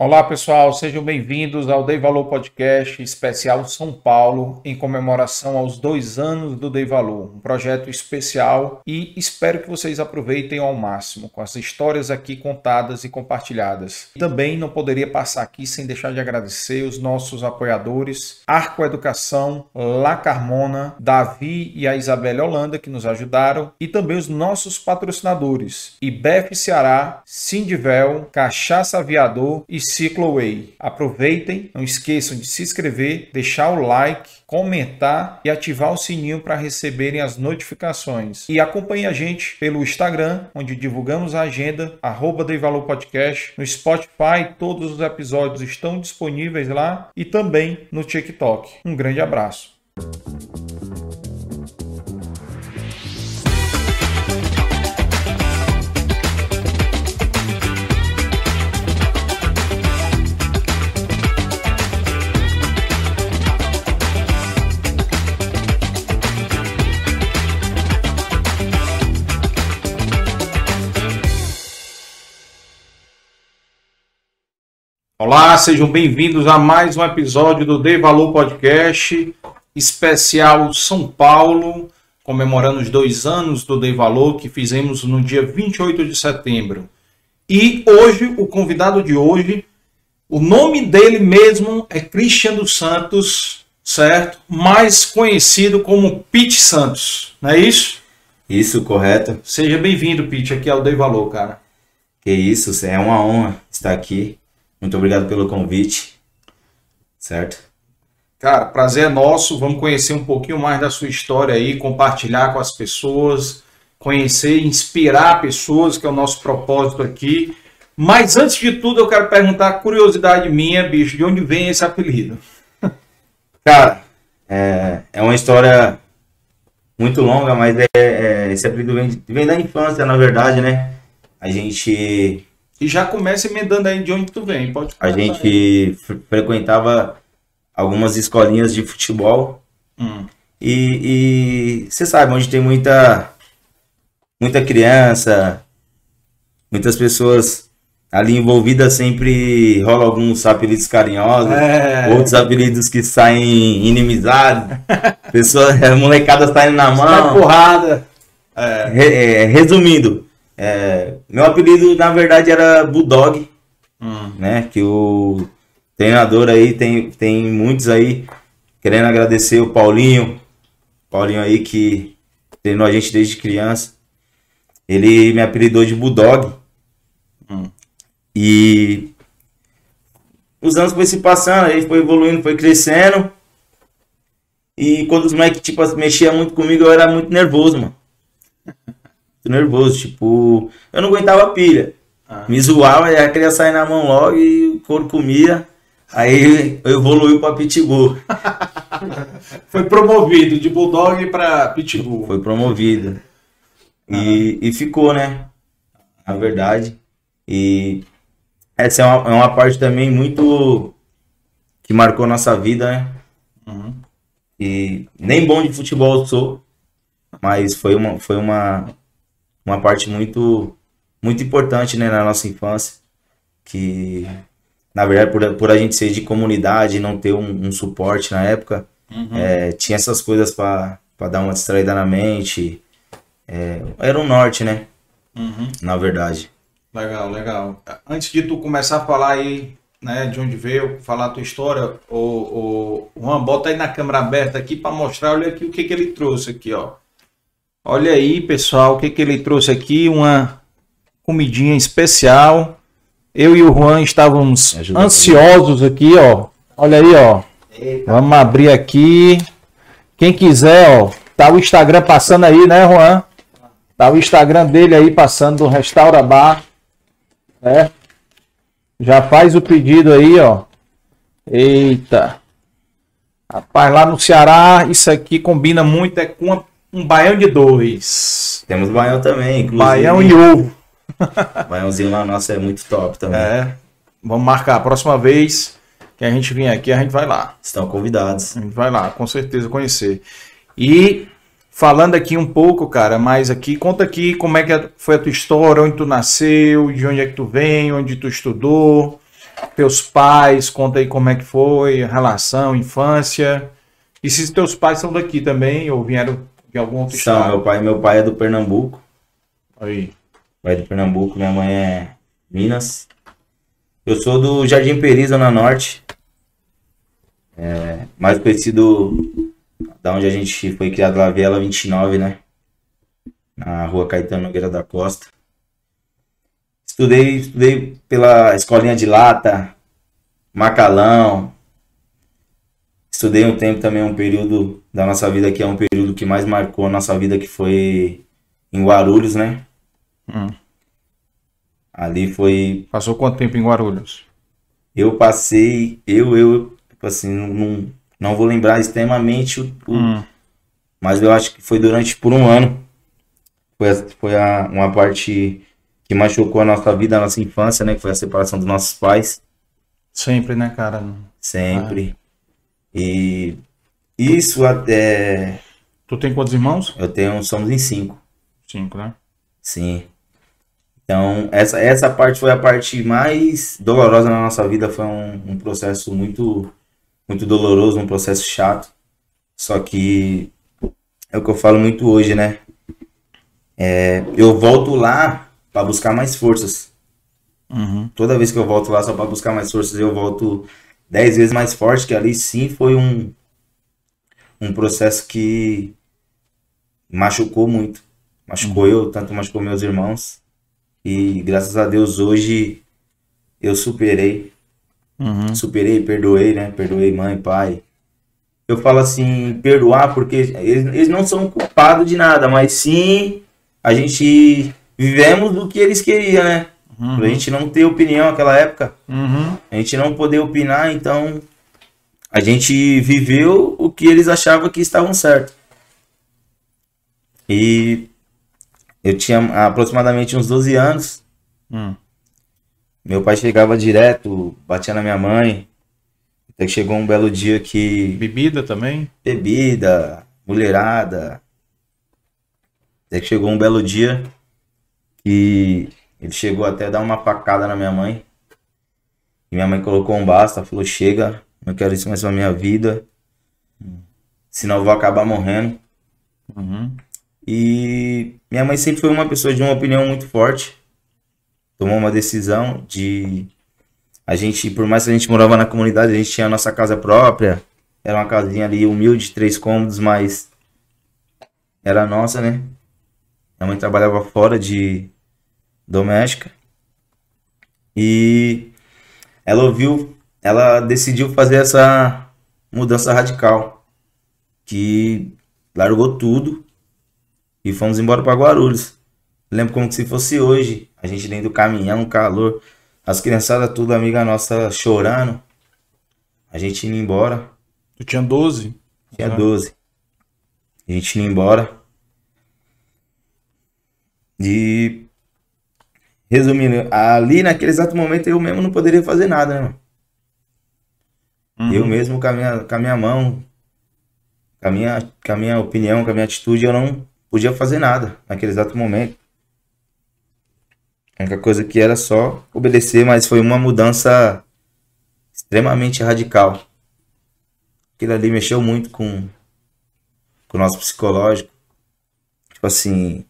Olá pessoal, sejam bem-vindos ao Dei Valor Podcast especial São Paulo, em comemoração aos dois anos do Dei Valor, um projeto especial e espero que vocês aproveitem ao máximo com as histórias aqui contadas e compartilhadas. Também não poderia passar aqui sem deixar de agradecer os nossos apoiadores, Arco Educação, La Carmona, Davi e a Isabelle Holanda que nos ajudaram e também os nossos patrocinadores, IBEF Ceará, Sindivel, Cachaça Aviador e Cicloway. Aproveitem, não esqueçam de se inscrever, deixar o like, comentar e ativar o sininho para receberem as notificações. E acompanhe a gente pelo Instagram, onde divulgamos a agenda, arroba Valor Podcast. No Spotify, todos os episódios estão disponíveis lá e também no TikTok. Um grande abraço. Olá, sejam bem-vindos a mais um episódio do Dei Valor Podcast, especial São Paulo, comemorando os dois anos do Dei Valor que fizemos no dia 28 de setembro. E hoje, o convidado de hoje, o nome dele mesmo é Christian dos Santos, certo? Mais conhecido como Pete Santos, não é isso? Isso, correto. Seja bem-vindo, Pete, aqui ao Dei Valor, cara. Que isso, é uma honra estar aqui muito obrigado pelo convite. Certo? Cara, prazer é nosso. Vamos conhecer um pouquinho mais da sua história aí, compartilhar com as pessoas, conhecer, inspirar pessoas, que é o nosso propósito aqui. Mas antes de tudo, eu quero perguntar, curiosidade minha, bicho, de onde vem esse apelido? Cara, é, é uma história muito longa, mas é, é, esse apelido vem, vem da infância, na verdade, né? A gente e já começa emendando aí de onde tu vem. Pode a gente frequentava algumas escolinhas de futebol. Hum. E você sabe, onde tem muita, muita criança, muitas pessoas ali envolvidas, sempre rola alguns apelidos carinhosos, é. outros apelidos que saem inimizados. Pessoa, molecada saindo na mão. Sai porrada. É. Resumindo, é, meu apelido, na verdade, era Bulldog, hum. né? Que o treinador aí tem, tem muitos aí querendo agradecer o Paulinho. Paulinho aí que treinou a gente desde criança. Ele me apelidou de Bulldog. Hum. E os anos foi se passando, aí foi evoluindo, foi crescendo. E quando os moleques, tipo, mexia muito comigo, eu era muito nervoso, mano nervoso, tipo, eu não aguentava pilha. Ah. Me zoava, já queria sair na mão logo e o couro comia. Aí eu evoluí para Pitbull. Foi promovido de Bulldog para Pitbull. Foi promovido. E, e ficou, né? Na verdade. E essa é uma, é uma parte também muito que marcou nossa vida, né? Uhum. E nem bom de futebol eu sou, mas foi uma, foi uma, uma parte muito muito importante né, na nossa infância, que na verdade por, por a gente ser de comunidade não ter um, um suporte na época, uhum. é, tinha essas coisas para dar uma distraída na mente, é, era um norte, né? Uhum. Na verdade. Legal, legal. Antes de tu começar a falar aí, né, de onde veio, falar a tua história, o, o Juan, bota aí na câmera aberta aqui para mostrar, olha aqui o que, que ele trouxe aqui, ó. Olha aí, pessoal, o que, que ele trouxe aqui? Uma comidinha especial. Eu e o Juan estávamos ansiosos aqui, ó. Olha aí, ó. Eita. Vamos abrir aqui. Quem quiser, ó, tá o Instagram passando aí, né, Juan? Tá o Instagram dele aí passando do Restaura Bar. É. Já faz o pedido aí, ó. Eita. Rapaz, lá no Ceará, isso aqui combina muito é com a um baião de dois. Temos baião também, inclusive. Baião e ovo. Baiãozinho lá nosso é muito top também. É. Vamos marcar a próxima vez que a gente vier aqui, a gente vai lá. Estão convidados. A gente vai lá, com certeza conhecer. E falando aqui um pouco, cara, mais aqui, conta aqui como é que foi a tua história, onde tu nasceu, de onde é que tu vem, onde tu estudou. teus pais, conta aí como é que foi, relação, infância. E se teus pais são daqui também, ou vieram de algum outro São, estado? meu pai, meu pai é do Pernambuco. Aí. Pai do Pernambuco, minha mãe é Minas. Eu sou do Jardim Peri, Zona Norte. É, mais conhecido da onde a gente foi criado lá, Viela 29, né? Na rua Caetano Nogueira da Costa. Estudei, estudei pela escolinha de lata, Macalão. Estudei um tempo também, um período da nossa vida que é um período que mais marcou a nossa vida, que foi em Guarulhos, né? Hum. Ali foi. Passou quanto tempo em Guarulhos? Eu passei. Eu, eu, tipo assim, não, não, vou lembrar extremamente o, Hum. Mas eu acho que foi durante por um ano. Foi, foi a, uma parte que machucou a nossa vida, a nossa infância, né? Que foi a separação dos nossos pais. Sempre, né, cara? Sempre. E isso até. Tu tem quantos irmãos? Eu tenho. Somos em cinco. Cinco, né? Sim. Então, essa, essa parte foi a parte mais dolorosa na nossa vida. Foi um, um processo muito, muito doloroso, um processo chato. Só que é o que eu falo muito hoje, né? É, eu volto lá para buscar mais forças. Uhum. Toda vez que eu volto lá só para buscar mais forças, eu volto dez vezes mais forte, que ali sim foi um, um processo que machucou muito. Machucou eu, tanto machucou meus irmãos. E graças a Deus hoje eu superei. Uhum. Superei, perdoei, né? Perdoei mãe, pai. Eu falo assim, perdoar porque eles, eles não são culpados de nada, mas sim a gente vivemos do que eles queriam, né? Pra gente não ter opinião naquela época. Uhum. A gente não poder opinar, então a gente viveu o que eles achavam que estavam certo. E eu tinha aproximadamente uns 12 anos. Hum. Meu pai chegava direto, batia na minha mãe. Até que chegou um belo dia que Bebida também? bebida, mulherada. Até que chegou um belo dia que ele chegou até a dar uma facada na minha mãe. E minha mãe colocou um basta, falou: Chega, não quero isso mais pra minha vida. Senão eu vou acabar morrendo. Uhum. E minha mãe sempre foi uma pessoa de uma opinião muito forte. Tomou uma decisão de. A gente, por mais que a gente morava na comunidade, a gente tinha a nossa casa própria. Era uma casinha ali humilde, três cômodos, mas era nossa, né? Minha mãe trabalhava fora de doméstica. E ela ouviu, ela decidiu fazer essa mudança radical. Que largou tudo e fomos embora para Guarulhos. Lembro como se fosse hoje. A gente dentro do caminhão, calor. As criançadas tudo amiga nossa chorando. A gente indo embora. Tu tinha 12? Tinha Tá. 12. A gente indo embora. E. Resumindo, ali naquele exato momento eu mesmo não poderia fazer nada, né? Uhum. Eu mesmo com a minha, com a minha mão, com a minha, com a minha opinião, com a minha atitude, eu não podia fazer nada naquele exato momento. A única coisa que era só obedecer, mas foi uma mudança extremamente radical. Aquilo ali mexeu muito com, com o nosso psicológico. Tipo assim,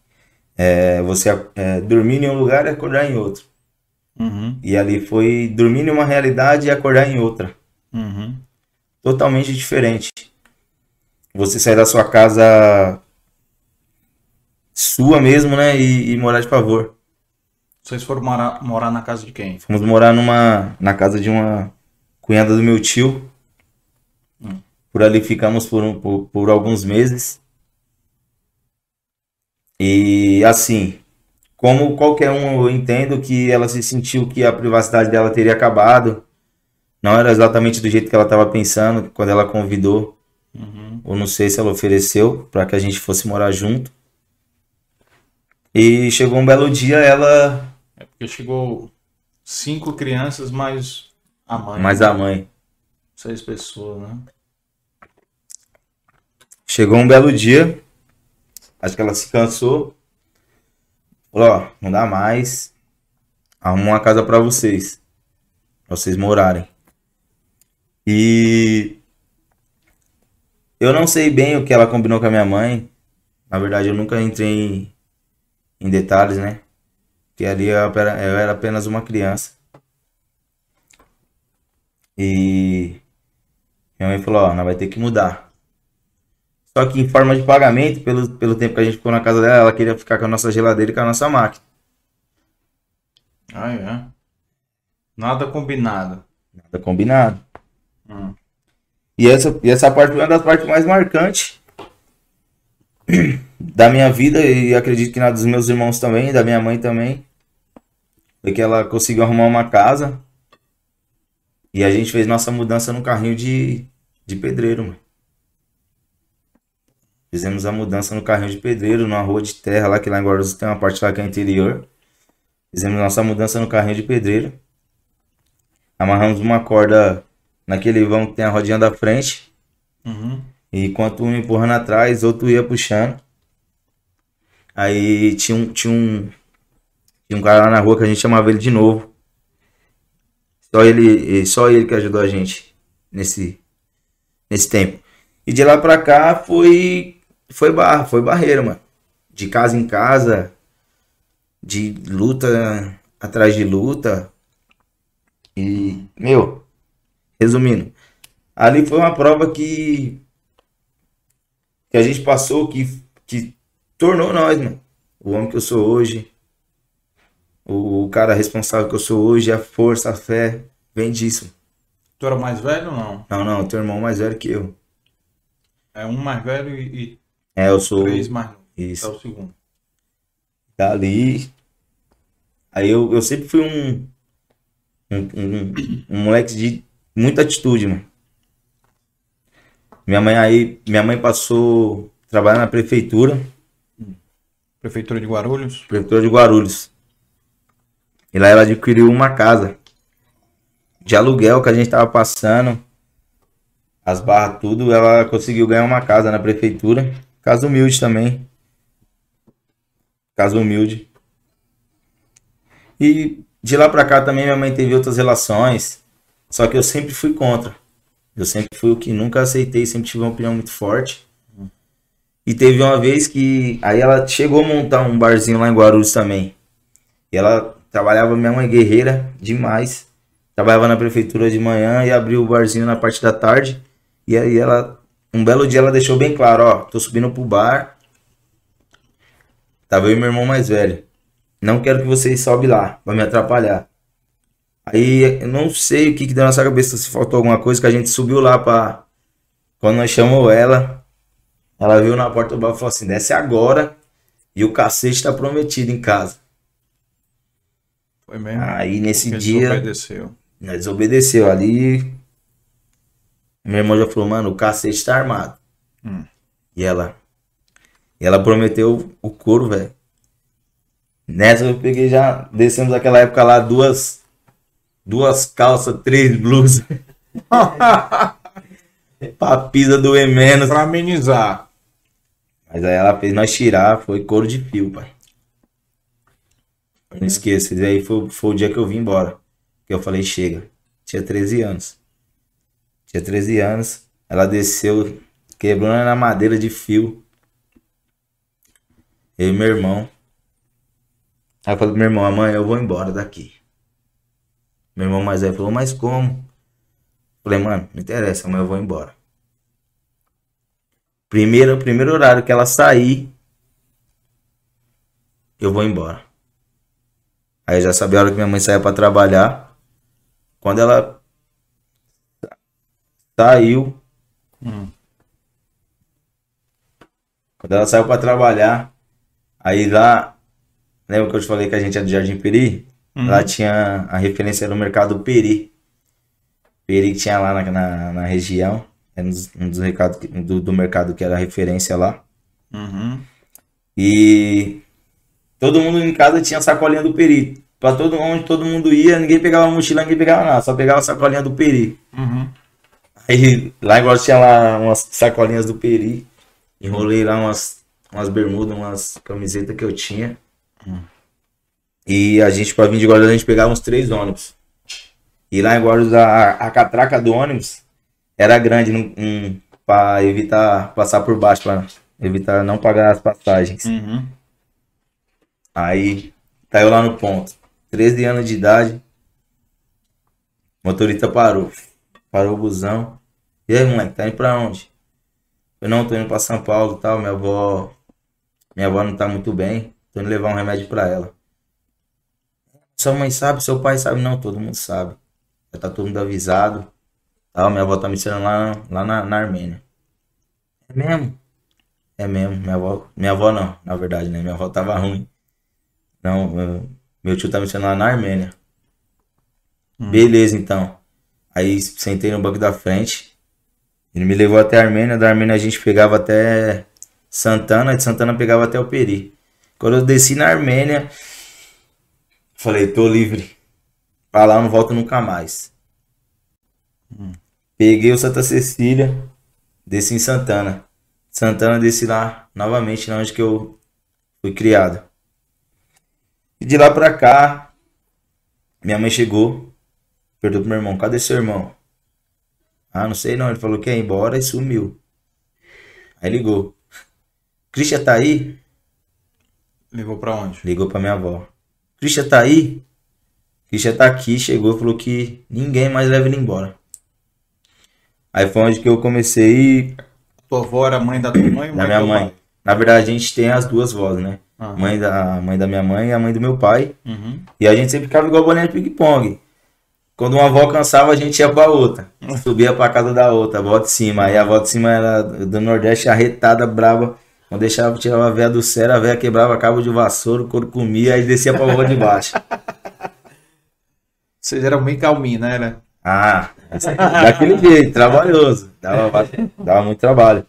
é, você é, dormir em um lugar e acordar em outro. Uhum. E ali foi dormir em uma realidade e acordar em outra Uhum. totalmente diferente. Você sair da sua casa sua mesmo, né? E, e morar de favor. Vocês foram morar, morar na casa de quem? Fomos morar numa na casa de uma cunhada do meu tio. Hum. Por ali ficamos por, um- por, por alguns meses. E assim, como qualquer um, eu entendo que ela se sentiu que a privacidade dela teria acabado. Não era exatamente do jeito que ela estava pensando quando ela convidou. Uhum. ou não sei se ela ofereceu para que a gente fosse morar junto. E chegou um belo dia, ela É porque chegou cinco crianças mais a mãe. mais a mãe. Seis pessoas, né? Chegou um belo dia, acho que ela se cansou. Falou, ó, não dá mais. Arrumou uma casa para vocês. Pra vocês morarem. E eu não sei bem o que ela combinou com a minha mãe. Na verdade, eu nunca entrei em, em detalhes, né? Que ali eu era, eu era apenas uma criança. E minha mãe falou, ó, nós vai ter que mudar. Só que em forma de pagamento, pelo, pelo tempo que a gente ficou na casa dela, ela queria ficar com a nossa geladeira e com a nossa máquina. Ah, é? Nada combinado. Nada combinado. Hum. E, essa, e essa parte foi uma das partes mais marcantes da minha vida e acredito que na dos meus irmãos também, da minha mãe também. Foi que ela conseguiu arrumar uma casa e a gente fez nossa mudança no carrinho de, de pedreiro, mano. Fizemos a mudança no carrinho de pedreiro, numa rua de terra lá, que lá em Guarulhos tem uma parte lá que é interior. Fizemos nossa mudança no carrinho de pedreiro. Amarramos uma corda naquele vão que tem a rodinha da frente. Uhum. E enquanto um empurrando atrás, outro ia puxando. Aí tinha um, tinha um, tinha um cara lá na rua que a gente chamava ele de novo. Só ele, só ele que ajudou a gente nesse, nesse tempo. E de lá pra cá foi, foi barra, foi barreira, mano. De casa em casa, de luta atrás de luta. E, meu, resumindo, ali foi uma prova que que a gente passou que, que tornou nós, mano. O homem que eu sou hoje, o, o cara responsável que eu sou hoje, a força, a fé, vem disso. Tu era mais velho ou não? Não, não, teu irmão mais velho que eu. É um mais velho e, e é, eu sou três mais Isso. É o segundo. Dali. Aí eu, eu sempre fui um um, um, um moleque de muita atitude, mano. Minha mãe aí, minha mãe passou a trabalhar na prefeitura. Prefeitura de Guarulhos? Prefeitura de Guarulhos. E lá ela adquiriu uma casa de aluguel que a gente tava passando. As barras, tudo. Ela conseguiu ganhar uma casa na prefeitura. Casa humilde também. Casa humilde. E de lá pra cá também minha mãe teve outras relações. Só que eu sempre fui contra. Eu sempre fui o que nunca aceitei, sempre tive uma opinião muito forte. E teve uma vez que. Aí ela chegou a montar um barzinho lá em Guarulhos também. E ela trabalhava, minha mãe guerreira demais. Trabalhava na prefeitura de manhã e abriu o barzinho na parte da tarde. E aí ela. Um belo dia ela deixou bem claro, ó, tô subindo pro bar. Tava eu e meu irmão mais velho. Não quero que vocês sobe lá, vai me atrapalhar. Aí eu não sei o que, que deu na nossa cabeça, se faltou alguma coisa, que a gente subiu lá pra. Quando nós chamou ela, ela viu na porta do bar e falou assim: desce agora e o cacete tá prometido em casa. Foi mesmo? Aí nesse dia. Desobedeceu. Nós desobedeceu. Ali. Meu irmão já falou: mano, o cacete tá armado. Hum. E ela. E ela prometeu o couro, velho. Nessa eu peguei já, descemos aquela época lá duas, duas calças, três blusas. pra pisa doer menos. Pra amenizar. Mas aí ela fez nós tirar, foi couro de fio, pai. Não esqueça, e aí foi, foi o dia que eu vim embora. Que eu falei, chega. Tinha 13 anos. Tinha 13 anos. Ela desceu, quebrou na madeira de fio. Eu e meu irmão. Aí eu falei pro meu irmão, amanhã eu vou embora daqui. Meu irmão mais velho falou, mas como? Falei, mano, não interessa, amanhã eu vou embora. Primeiro, primeiro horário que ela sair, eu vou embora. Aí eu já sabia a hora que minha mãe saía para trabalhar. Quando ela saiu. Hum. Quando ela saiu para trabalhar, aí lá Lembra que eu te falei que a gente é do Jardim Peri? Uhum. Lá tinha a referência do mercado Peri. Peri que tinha lá na, na, na região. Era um dos, um dos recados do, do mercado que era referência lá. Uhum. E todo mundo em casa tinha sacolinha do Peri. Pra todo onde todo mundo ia, ninguém pegava mochila, ninguém pegava nada, só pegava a sacolinha do Peri. Uhum. Aí lá igual tinha lá umas sacolinhas do Peri. Enrolei lá umas, umas bermudas, umas camisetas que eu tinha. E a gente, pra vir de Guarulhos, a gente pegava uns três ônibus. E lá em Guarulhos a, a catraca do ônibus era grande um, para evitar passar por baixo, para evitar não pagar as passagens. Uhum. Aí caiu lá no ponto. 13 anos de idade. Motorista parou. Parou o busão. E aí, moleque, tá indo pra onde? Eu não, tô indo pra São Paulo e tal. Minha avó. Minha avó não tá muito bem. Tô indo levar um remédio pra ela. Sua mãe sabe, seu pai sabe? Não, todo mundo sabe. Já tá todo mundo avisado. Tal, minha avó tá me ensinando lá, lá na, na Armênia. É mesmo? É mesmo, minha avó. Minha avó não, na verdade, né? Minha avó tava ruim. Não, meu, meu tio tá me ensinando lá na Armênia. Hum. Beleza, então. Aí sentei no banco da frente. Ele me levou até a Armênia. Da Armênia a gente pegava até Santana. De Santana pegava até o Peri. Quando eu desci na Armênia, falei, tô livre. Pra lá eu não volto nunca mais. Peguei o Santa Cecília, desci em Santana. Santana desci lá novamente, lá onde que eu fui criado. E de lá pra cá, minha mãe chegou, perguntou pro meu irmão, cadê seu irmão? Ah, não sei não, ele falou que ia embora e sumiu. Aí ligou. Christian tá aí? Ligou pra onde? Ligou pra minha avó. Christian tá aí? Christian tá aqui, chegou, falou que ninguém mais leva ele embora. Aí foi onde que eu comecei Tua avó era mãe da tua mãe ou da minha mãe. pai? Na verdade, a gente tem as duas vozes, né? Ah. Mãe da, a mãe da minha mãe e a mãe do meu pai. Uhum. E a gente sempre ficava igual bolinha de ping-pong. Quando uma avó cansava, a gente ia pra outra. Subia pra casa da outra, a avó de cima. Aí a avó de cima era do Nordeste, arretada, brava. Não deixava, tirava a véia do céu, a véia quebrava cabo de vassoura, o couro comia, aí descia pra avó de baixo. Vocês eram bem calminhos, né? né? Ah, daquele jeito, trabalhoso. Dava, dava muito trabalho.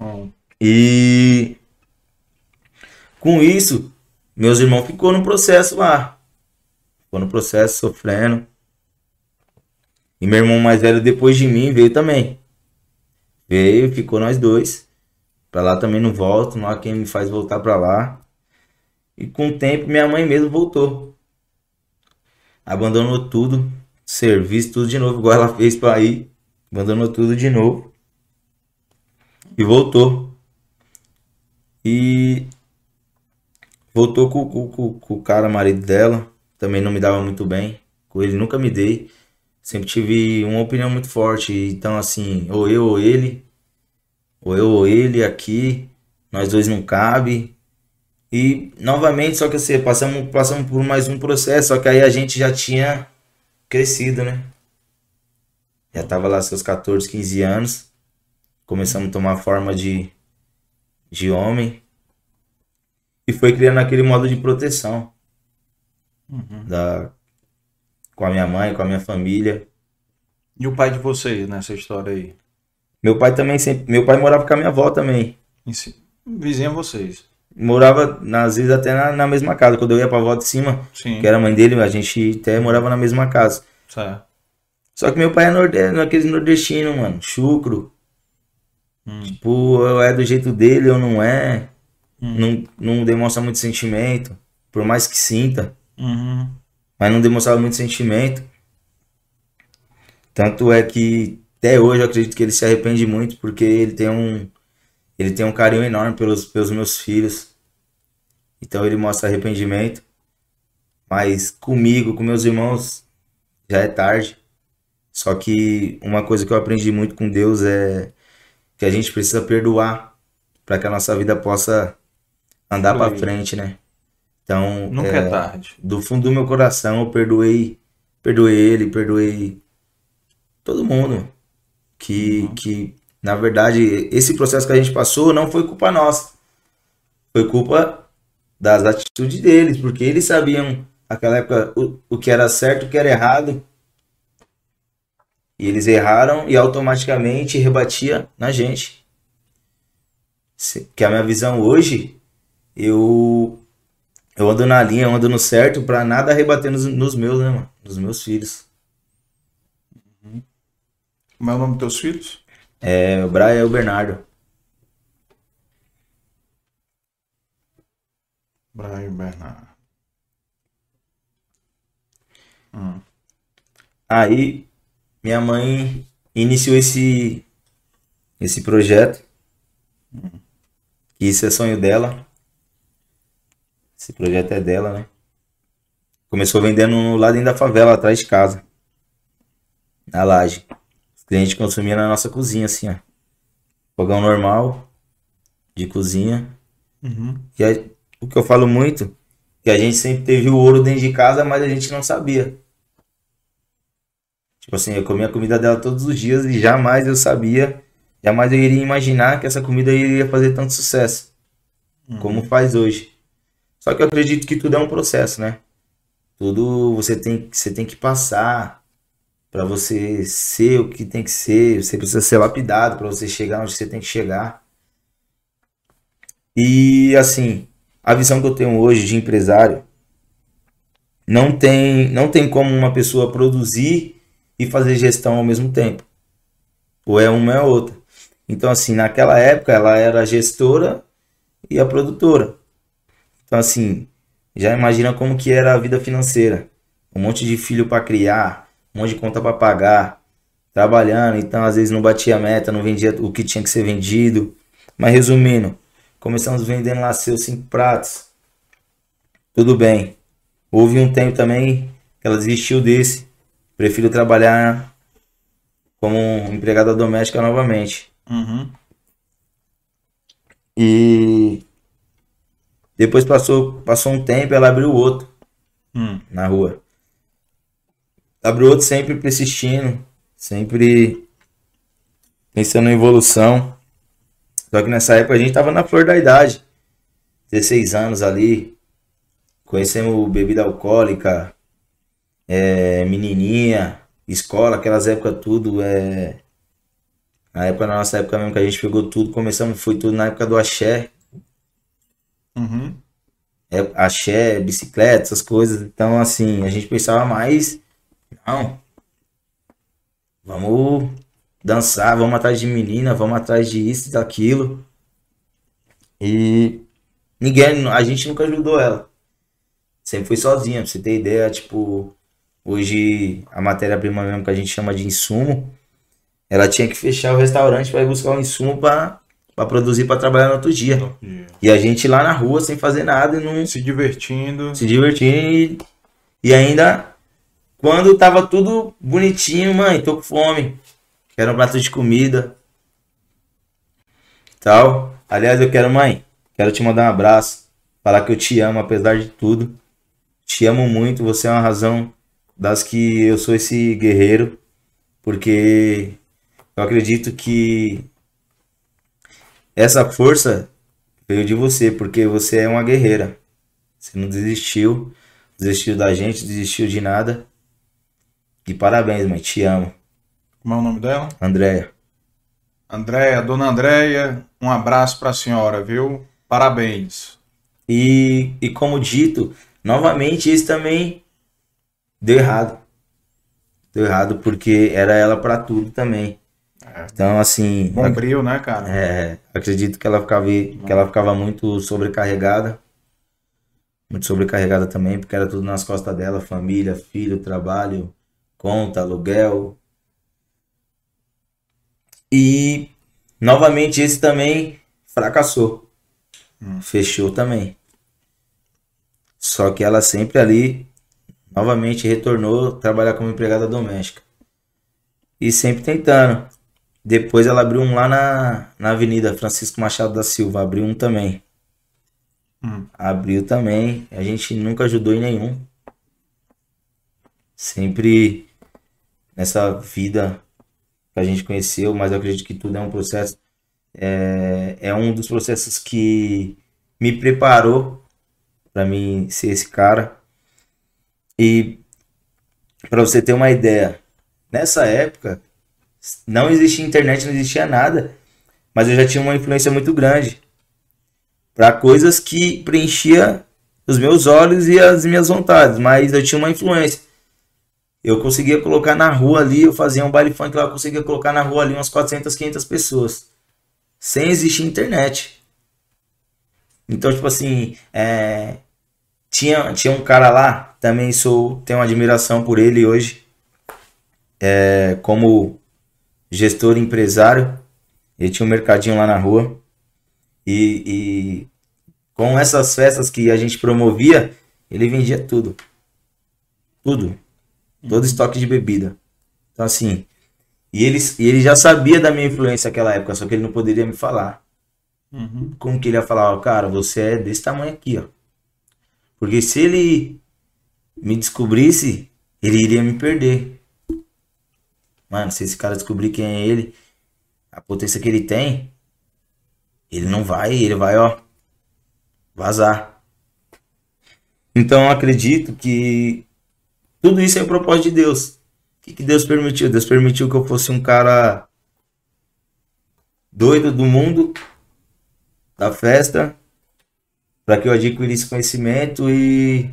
Hum. E com isso, meus irmãos ficou no processo lá. Ficou no processo sofrendo. E meu irmão mais velho depois de mim veio também. Veio, ficou nós dois. Pra lá também não volto, não há quem me faz voltar pra lá. E com o tempo minha mãe mesmo voltou. Abandonou tudo, serviço, tudo de novo, igual ela fez pra ir. Abandonou tudo de novo. E voltou. E voltou com, com, com, o cara, marido dela. Também não me dava muito bem. Com ele nunca me dei. Sempre tive uma opinião muito forte. Então, assim, ou eu ou ele. Ou eu ou ele aqui. Nós dois não cabe. E novamente, só que assim, passamos, passamos por mais um processo. Só que aí a gente já tinha crescido, né? Já tava lá seus 14, 15 anos. Começamos a tomar forma de, de homem. E foi criando aquele modo de proteção Uhum. da, com a minha mãe, com a minha família. E o pai de vocês nessa história aí? Meu pai também sempre. Meu pai morava com a minha avó também. Si- Vizinho a vocês. Morava, às vezes, até na, na mesma casa. Quando eu ia pra avó de cima, Sim. que era a mãe dele, a gente até morava na mesma casa. Certo. Só que meu pai é norde... aqueles nordestinos, mano. Chucro. Hum. Tipo, é do jeito dele ou não é. Hum. Não, não demonstra muito sentimento. Por mais que sinta. Uhum. Mas não demonstrava muito sentimento. Tanto é que até hoje eu acredito que ele se arrepende muito porque ele tem um ele tem um carinho enorme pelos, pelos meus filhos. Então ele mostra arrependimento. Mas comigo, com meus irmãos, já é tarde. Só que uma coisa que eu aprendi muito com Deus é que a gente precisa perdoar para que a nossa vida possa andar para frente, né? Então, Nunca é, tarde. do fundo do meu coração eu perdoei, perdoei ele, perdoei todo mundo. Que, Uhum. que, na verdade, esse processo que a gente passou não foi culpa nossa. Foi culpa das atitudes deles, porque eles sabiam naquela época o, o que era certo e o que era errado. E eles erraram e automaticamente rebatia na gente. Se- Que a minha visão hoje, eu eu ando na linha, eu ando no certo pra nada rebater nos, nos meus, né, mano? Nos meus filhos. Como é o nome dos teus filhos? É, o Brian e o Bernardo. Brian e Bernardo. Hum. Aí minha mãe iniciou esse esse projeto. Que isso é sonho dela. Esse projeto é dela, né? Começou vendendo no lado da favela, atrás de casa. Na laje. Os clientes consumiam na nossa cozinha, assim, ó. Fogão normal, de cozinha. Uhum. E aí, o que eu falo muito, que a gente sempre teve o ouro dentro de casa, mas a gente não sabia. Tipo assim, eu comia a comida dela todos os dias e jamais eu sabia, jamais eu iria imaginar que essa comida iria fazer tanto sucesso. Uhum. Como faz hoje. Só que eu acredito que tudo é um processo, né? Tudo você tem, você tem que passar para você ser o que tem que ser. Você precisa ser lapidado para você chegar onde você tem que chegar. E assim, a visão que eu tenho hoje de empresário não tem, não tem como uma pessoa produzir e fazer gestão ao mesmo tempo. Ou é uma ou é outra. Então, assim, naquela época ela era a gestora e a produtora. Então, assim, já imagina como que era a vida financeira. Um monte de filho para criar, um monte de conta para pagar, trabalhando, então às vezes não batia a meta, não vendia o que tinha que ser vendido. Mas resumindo, começamos vendendo lá seus cinco pratos. Tudo bem. Houve um tempo também que ela desistiu desse. Prefiro trabalhar como empregada doméstica novamente. Uhum. E depois passou, passou um tempo, ela abriu outro hum. na rua. Abriu outro sempre persistindo, sempre pensando em evolução. Só que nessa época a gente tava na flor da idade. 16 anos ali. Conhecemos bebida alcoólica, é, menininha, escola, aquelas épocas tudo. É... Na época, na nossa época mesmo que a gente pegou tudo, começamos, foi tudo na época do axé. Uhum. É, axé, bicicleta, essas coisas. Então, assim, a gente pensava mais. Não. Vamos dançar, vamos atrás de menina, vamos atrás de isso e daquilo. E ninguém, a gente nunca ajudou ela. Sempre foi sozinha, pra você ter ideia, tipo, hoje a matéria-prima mesmo que a gente chama de insumo, ela tinha que fechar o restaurante para ir buscar o insumo para para produzir para trabalhar no outro dia. E a gente lá na rua sem fazer nada e não se divertindo. Se divertindo e, e ainda quando tava tudo bonitinho, mãe, tô com fome. Quero um prato de comida. Tal. Aliás, eu quero, mãe, quero te mandar um abraço, falar que eu te amo apesar de tudo. Te amo muito, você é uma razão das que eu sou esse guerreiro, porque eu acredito que essa força veio de você, porque você é uma guerreira. Você não desistiu, desistiu da gente, desistiu de nada. E parabéns, mãe, te amo. Como é o nome dela? Andréia. Andréia, dona Andréia, um abraço para a senhora, viu? Parabéns. E, e como dito, novamente, isso também deu errado. Deu errado porque era ela para tudo também. É. Então, assim. Bombril, né, cara? É, acredito que ela ficava, que ela ficava muito sobrecarregada. Muito sobrecarregada também, porque era tudo nas costas dela: família, filho, trabalho, conta, aluguel. E, novamente, esse também fracassou. Hum. Fechou também. Só que ela sempre ali, novamente, retornou trabalhar como empregada doméstica. E sempre tentando. Depois ela abriu um lá na, na Avenida Francisco Machado da Silva. Abriu um também. Hum. Abriu também. A gente nunca ajudou em nenhum. Sempre nessa vida que a gente conheceu, mas eu acredito que tudo é um processo. É, é um dos processos que me preparou para mim ser esse cara. E para você ter uma ideia, nessa época não existia internet, não existia nada. Mas eu já tinha uma influência muito grande para coisas que preenchia os meus olhos e as minhas vontades, mas eu tinha uma influência. Eu conseguia colocar na rua ali, eu fazia um baile funk lá, eu conseguia colocar na rua ali umas 400, 500 pessoas. Sem existir internet. Então, tipo assim, é, tinha, tinha um cara lá, também sou, tenho admiração por ele hoje, é, como gestor empresário. Ele tinha um mercadinho lá na rua. E, e com essas festas que a gente promovia, ele vendia tudo. Tudo. Todo estoque de bebida. Então, assim. E ele, e ele já sabia da minha influência naquela época, só que ele não poderia me falar. Uhum. Como que ele ia falar, ó, cara, você é desse tamanho aqui, ó. Porque se ele me descobrisse, ele iria me perder. Mano, se esse cara descobrir quem é ele, a potência que ele tem, ele não vai, ele vai, ó, vazar. Então eu acredito que tudo isso é propósito de Deus. O que, que Deus permitiu? Deus permitiu que eu fosse um cara doido do mundo, da festa, para que eu adquirisse conhecimento e,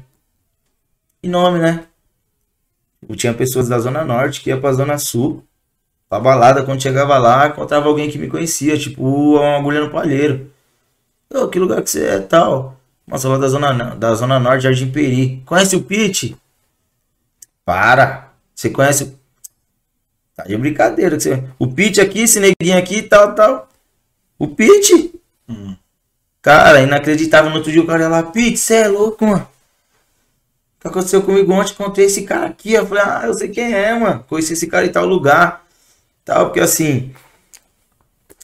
e nome, né? Eu tinha pessoas da Zona Norte que ia pra Zona Sul, pra balada, quando chegava lá, encontrava alguém que me conhecia, tipo uma agulha no palheiro. Que lugar que você é tal? Nossa, lá da Zona, da zona Norte, Jardim Peri. Conhece o Pete? Para! Você conhece. Tá de brincadeira. Você... O Pete aqui, esse neguinho aqui, tal, tal. O Pete? Hum. Cara, inacreditável. No outro dia o cara ia lá, Pete, você é louco, mano que aconteceu comigo ontem, encontrei esse cara aqui. Eu falei, ah, eu sei quem é, mano. Conheci esse cara em tal lugar. Tal, porque assim.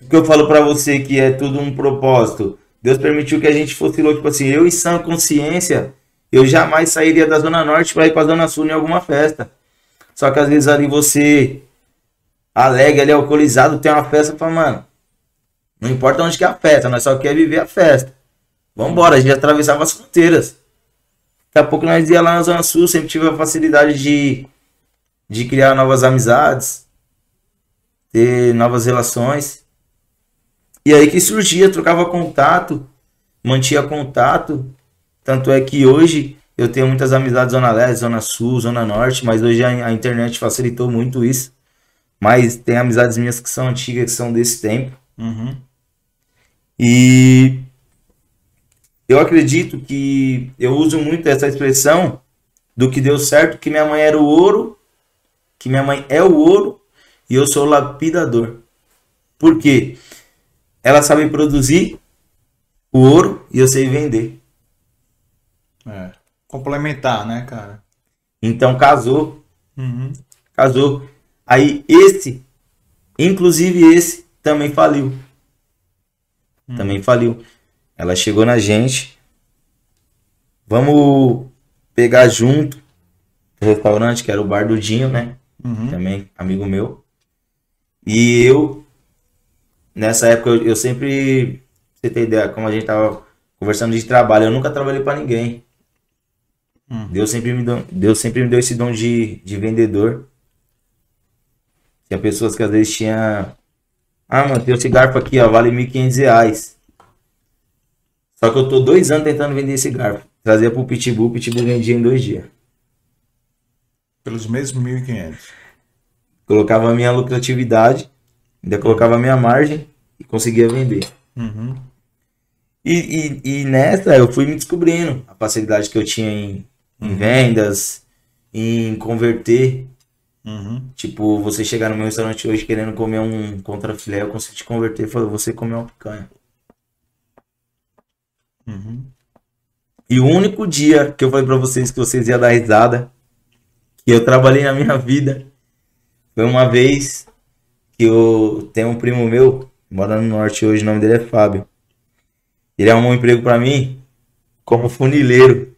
O que eu falo para você que é tudo um propósito. Deus permitiu que a gente fosse louco. Tipo assim, eu em sã consciência, eu jamais sairia da Zona Norte para ir pra Zona Sul em alguma festa. Só que às vezes ali você alegre, ali alcoolizado, tem uma festa, fala, mano, não importa onde que é a festa, nós só quer viver a festa. Vambora, a gente atravessava as fronteiras. Daqui a pouco nós ia lá na Zona Sul, sempre tive a facilidade de, de criar novas amizades, ter novas relações. E aí que surgia, trocava contato, mantinha contato. Tanto é que hoje eu tenho muitas amizades Zona Leste, Zona Sul, Zona Norte, mas hoje a, a internet facilitou muito isso. Mas tem amizades minhas que são antigas, que são desse tempo. Uhum. E eu acredito que eu uso muito essa expressão do que deu certo, que minha mãe era o ouro, que minha mãe é o ouro e eu sou o lapidador. Por quê? Ela sabe produzir o ouro e eu sei vender. É. Complementar, né, cara? Então casou. Uhum. Casou. Aí esse, inclusive esse, também faliu. Uhum. Também faliu. Ela chegou na gente. Vamos pegar junto o restaurante, que era o Bar do Dinho, né? Uhum. Também amigo meu. E eu, nessa época, eu, eu sempre, você tem ideia, como a gente tava conversando de trabalho, eu nunca trabalhei para ninguém. Uhum. Deus, sempre me deu, Deus sempre me deu esse dom de, de vendedor. Tinha pessoas que às vezes tinha. Ah, mano, tem esse garfo aqui, ó, vale R$ 1.500. Só que eu tô dois anos tentando vender esse garfo. Trazia pro Pitbull, o Pitbull vendia em dois dias. Pelos mesmos 1.500. Colocava a minha lucratividade, ainda colocava a minha margem e conseguia vender. Uhum. E, e, e, nessa eu fui me descobrindo a facilidade que eu tinha em, em vendas, em converter. Uhum. Tipo, você chegar no meu restaurante hoje querendo comer um contrafilé, eu consigo te converter e falar, você comer uma picanha. Uhum. E o único dia que eu falei pra vocês que vocês iam dar risada, que eu trabalhei na minha vida, foi uma vez que eu tenho um primo meu, mora no norte hoje, o nome dele é Fábio. Ele arrumou um emprego para mim como funileiro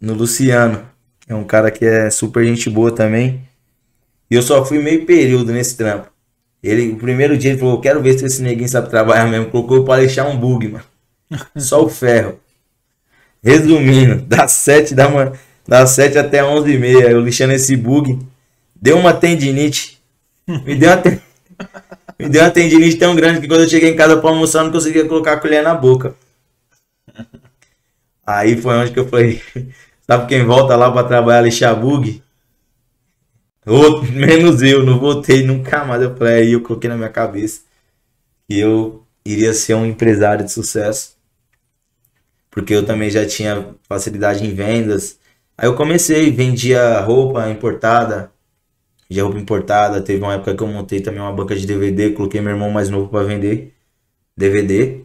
no Luciano. É um cara que é super gente boa também. E eu só fui meio período nesse trampo. Ele, o primeiro dia ele falou, quero ver se esse neguinho sabe trabalhar mesmo. Colocou para deixar um bug, mano. Só o ferro. Resumindo, das 7 da manhã, das 7 até 11 e meia, eu lixando esse bug, deu uma tendinite. Me deu uma, te... me deu uma tendinite tão grande que quando eu cheguei em casa para almoçar, eu não conseguia colocar a colher na boca. Aí foi onde que eu falei, sabe quem volta lá para trabalhar lixar bug? Outro, menos eu, não voltei nunca mais. Eu falei, aí eu coloquei na minha cabeça que eu iria ser um empresário de sucesso porque eu também já tinha facilidade em vendas. Aí eu comecei, vendia roupa importada, de roupa importada. Teve uma época que eu montei também uma banca de DVD, coloquei meu irmão mais novo para vender DVD.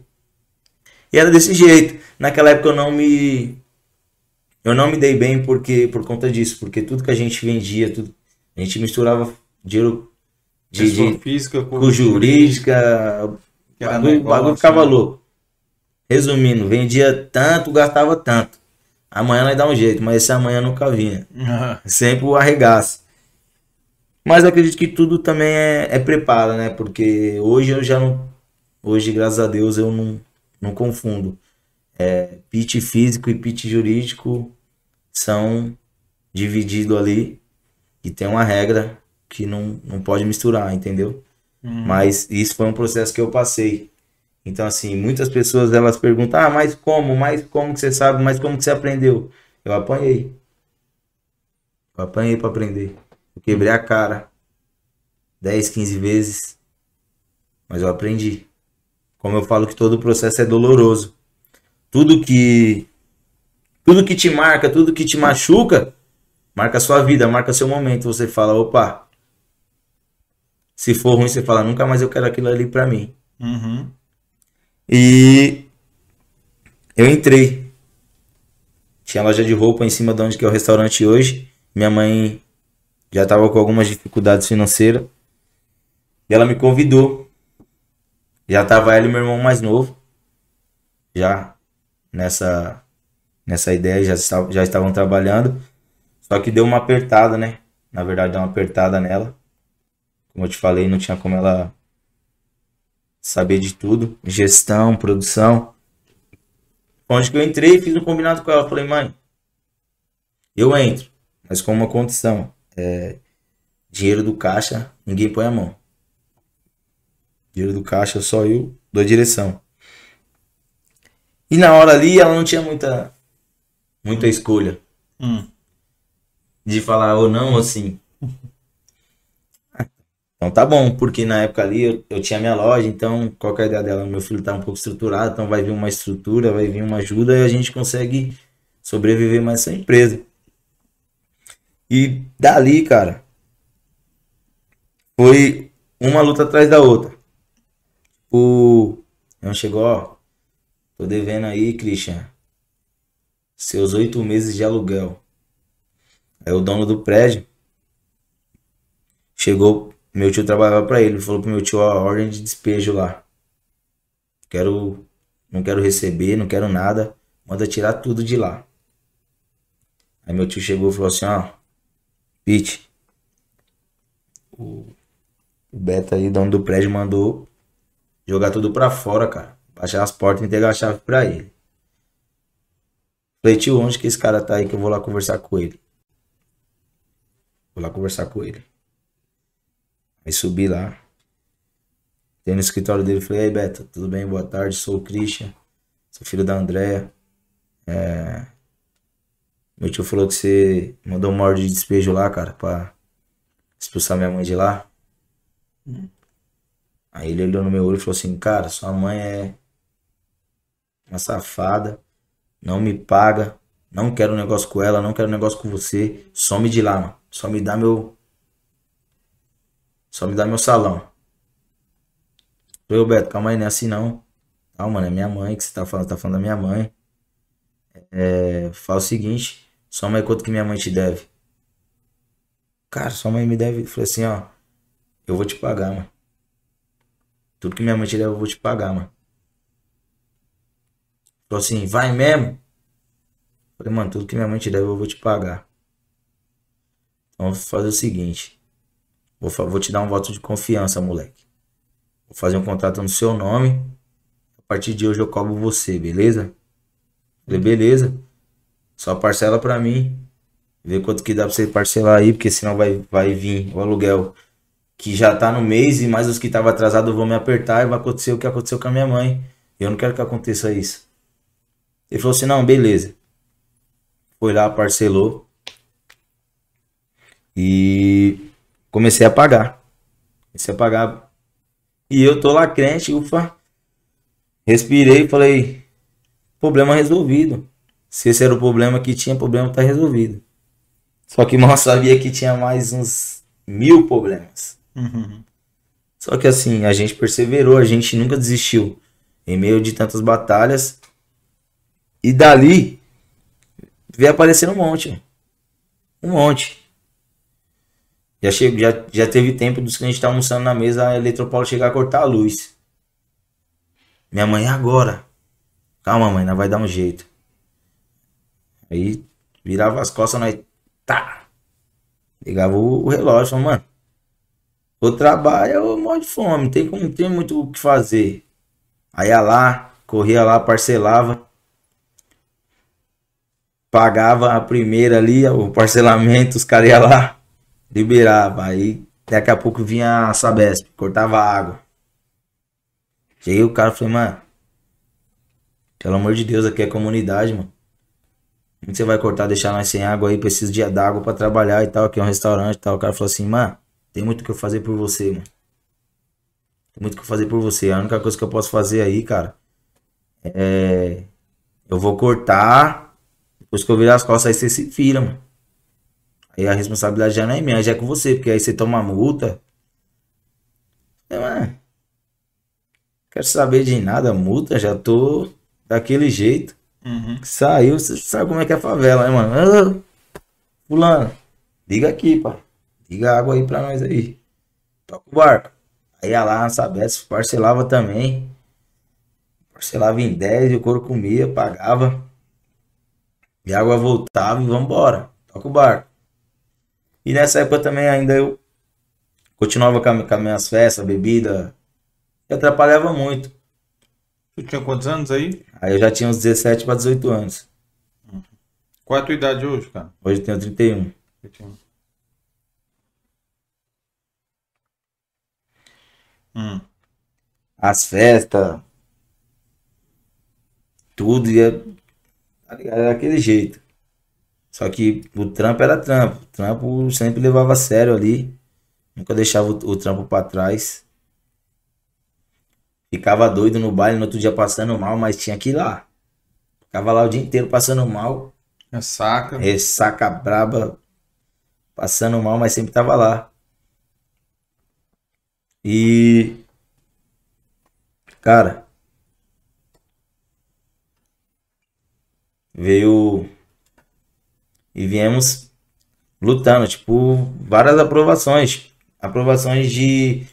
E era desse jeito. Naquela época eu não me eu não me dei bem porque por conta disso, porque tudo que a gente vendia, tudo a gente misturava dinheiro de, de física com, jurídica, o bagulho, bagulho ficava né? louco. Resumindo, vendia tanto, gastava tanto. Amanhã vai dar um jeito, mas esse amanhã nunca vinha. Sempre o arregaço. Mas acredito que tudo também é, é preparo, né? Porque hoje eu já não. Hoje, graças a Deus, eu não, não confundo. É, pitch físico e pitch jurídico são divididos ali e tem uma regra que não, não pode misturar, entendeu? Uhum. Mas isso foi um processo que eu passei. Então, assim, muitas pessoas elas perguntam, ah, mas como? Mas como que você sabe? Mas como que você aprendeu? Eu apanhei. Eu apanhei para aprender. Eu quebrei a cara 10, 15 vezes. Mas eu aprendi. Como eu falo que todo o processo é doloroso. Tudo que tudo que te marca, tudo que te machuca, marca a sua vida, marca seu momento. Você fala, opa. Se for ruim, você fala, nunca mais eu quero aquilo ali pra mim. Uhum. E eu entrei. Tinha loja de roupa em cima de onde que é o restaurante hoje. Minha mãe já estava com algumas dificuldades financeiras. E ela me convidou. Já tava ela e meu irmão mais novo. Já nessa nessa ideia, já, já estavam trabalhando. Só que deu uma apertada, né? Na verdade, deu uma apertada nela. Como eu te falei, não tinha como ela saber de tudo. Gestão, produção. Onde que eu entrei, fiz um combinado com ela. Falei, mãe, eu entro, mas com uma condição. É, dinheiro do caixa, ninguém põe a mão. Dinheiro do caixa, só eu dou a direção. E na hora ali, ela não tinha muita, muita escolha. Hum. De falar ou não, ou sim. Então tá bom, porque na época ali eu, eu tinha minha loja, então qual é a ideia dela? Meu filho tá um pouco estruturado, então vai vir uma estrutura, vai vir uma ajuda e a gente consegue sobreviver mais essa empresa. E dali, cara, foi uma luta atrás da outra. O. Não chegou, ó. Tô devendo aí, Christian. Seus oito meses de aluguel. Aí o dono do prédio chegou. Meu tio trabalhava para ele. Falou pro meu tio: ó, ordem de despejo lá. Quero. Não quero receber, não quero nada. Manda tirar tudo de lá. Aí meu tio chegou e falou assim: ó. Pete. O Beto aí, dono do prédio, mandou jogar tudo pra fora, cara. Baixar as portas e entregar a chave pra ele. Falei, tio, onde que esse cara tá aí que eu vou lá conversar com ele? Vou lá conversar com ele. Aí subi lá. Tem no escritório dele, falei, aí Beto, tudo bem? Boa tarde, sou o Christian. Sou filho da Andréa. É... Meu tio falou que você mandou uma ordem de despejo lá, cara, pra expulsar minha mãe de lá. Hum. Aí ele olhou no meu olho e falou assim, cara, sua mãe é uma safada, não me paga, não quero negócio com ela, não quero negócio com você, some de lá, mano. Só me dá meu. Só me dá meu salão. Falei, Beto, calma aí, não é assim não. Calma, mano, é minha mãe que você tá falando, tá falando da minha mãe. É, fala o seguinte, soma aí quanto que minha mãe te deve. Cara, sua mãe me deve. Falei assim, ó, eu vou te pagar, mano. Tudo que minha mãe te deve, eu vou te pagar, mano. Falou assim, vai mesmo? Falei, mano, tudo que minha mãe te deve, eu vou te pagar. Então, vou fazer o seguinte. Vou, vou te dar um voto de confiança, moleque. Vou fazer um contrato no seu nome. A partir de hoje eu cobro você, beleza? Falei, beleza. Só parcela pra mim. Vê quanto que dá pra você parcelar aí, porque senão vai, vai vir o aluguel que já tá no mês e mais os que tava atrasado vão me apertar e vai acontecer o que aconteceu com a minha mãe. Eu não quero que aconteça isso. Ele falou assim, não, beleza. Foi lá, parcelou. E comecei a pagar. Comecei a pagar. E eu tô lá crente, ufa. Respirei e falei, problema resolvido. Se esse era o problema que tinha, problema tá resolvido. Só que mal sabia que tinha mais uns mil problemas. Uhum. Só que assim, a gente perseverou, a gente nunca desistiu. Em meio de tantas batalhas. E dali veio aparecendo um monte. Um monte. Já, chego, já, já teve tempo dos a gente tá almoçando na mesa, a Eletropaulo chegar a cortar a luz. Minha mãe, agora? Calma, mãe, não vai dar um jeito. Aí virava as costas, nós. Tá! Ligava o, o relógio, falava, mano. Ou trabalha ou morre de fome, tem, como, tem muito o que fazer. Aí ia lá, corria lá, parcelava. Pagava a primeira ali, o parcelamento, os caras iam lá, liberava. Aí daqui a pouco vinha a Sabesp, cortava a água. Cheguei o cara falei, mano, pelo amor de Deus, aqui é comunidade, mano. Como você vai cortar, deixar nós sem água aí, preciso de água para trabalhar e tal, aqui é um restaurante e tal. O cara falou assim, mano, tem muito o que eu fazer por você, mano. Tem muito o que eu fazer por você. A única coisa que eu posso fazer aí, cara, é. Eu vou cortar. Depois que eu virar as costas, aí você se vira, mano. Aí a responsabilidade já não é minha, já é com você, porque aí você toma multa. É, mano. Quero saber de nada, multa, já tô daquele jeito. Uhum. Saiu, você sabe como é que é a favela, né, mano? Ah, fulano, liga aqui, pai. Liga água aí pra nós aí. Toca o barco. Aí ia lá na Sabesp, parcelava também. Parcelava em 10 e o couro comia, pagava. E a água voltava e vambora. Toca o barco. E nessa época também ainda eu continuava com, com as minhas festas, bebida. E atrapalhava muito. Tu tinha quantos anos aí? Aí eu já tinha uns 17 para 18 anos. Qual é a tua idade hoje, cara? Hoje eu tenho 31. 31. Hum. As festas. Tudo Era daquele jeito. Só que o trampo era trampo. O trampo sempre levava a sério ali. Nunca deixava o, o trampo para trás. Ficava doido no baile, no outro dia passando mal, mas tinha que ir lá. Ficava lá o dia inteiro passando mal. Ressaca. Ressaca braba. Passando mal, mas sempre tava lá. E. Cara. Veio. E viemos lutando, tipo, várias aprovações. Aprovações de.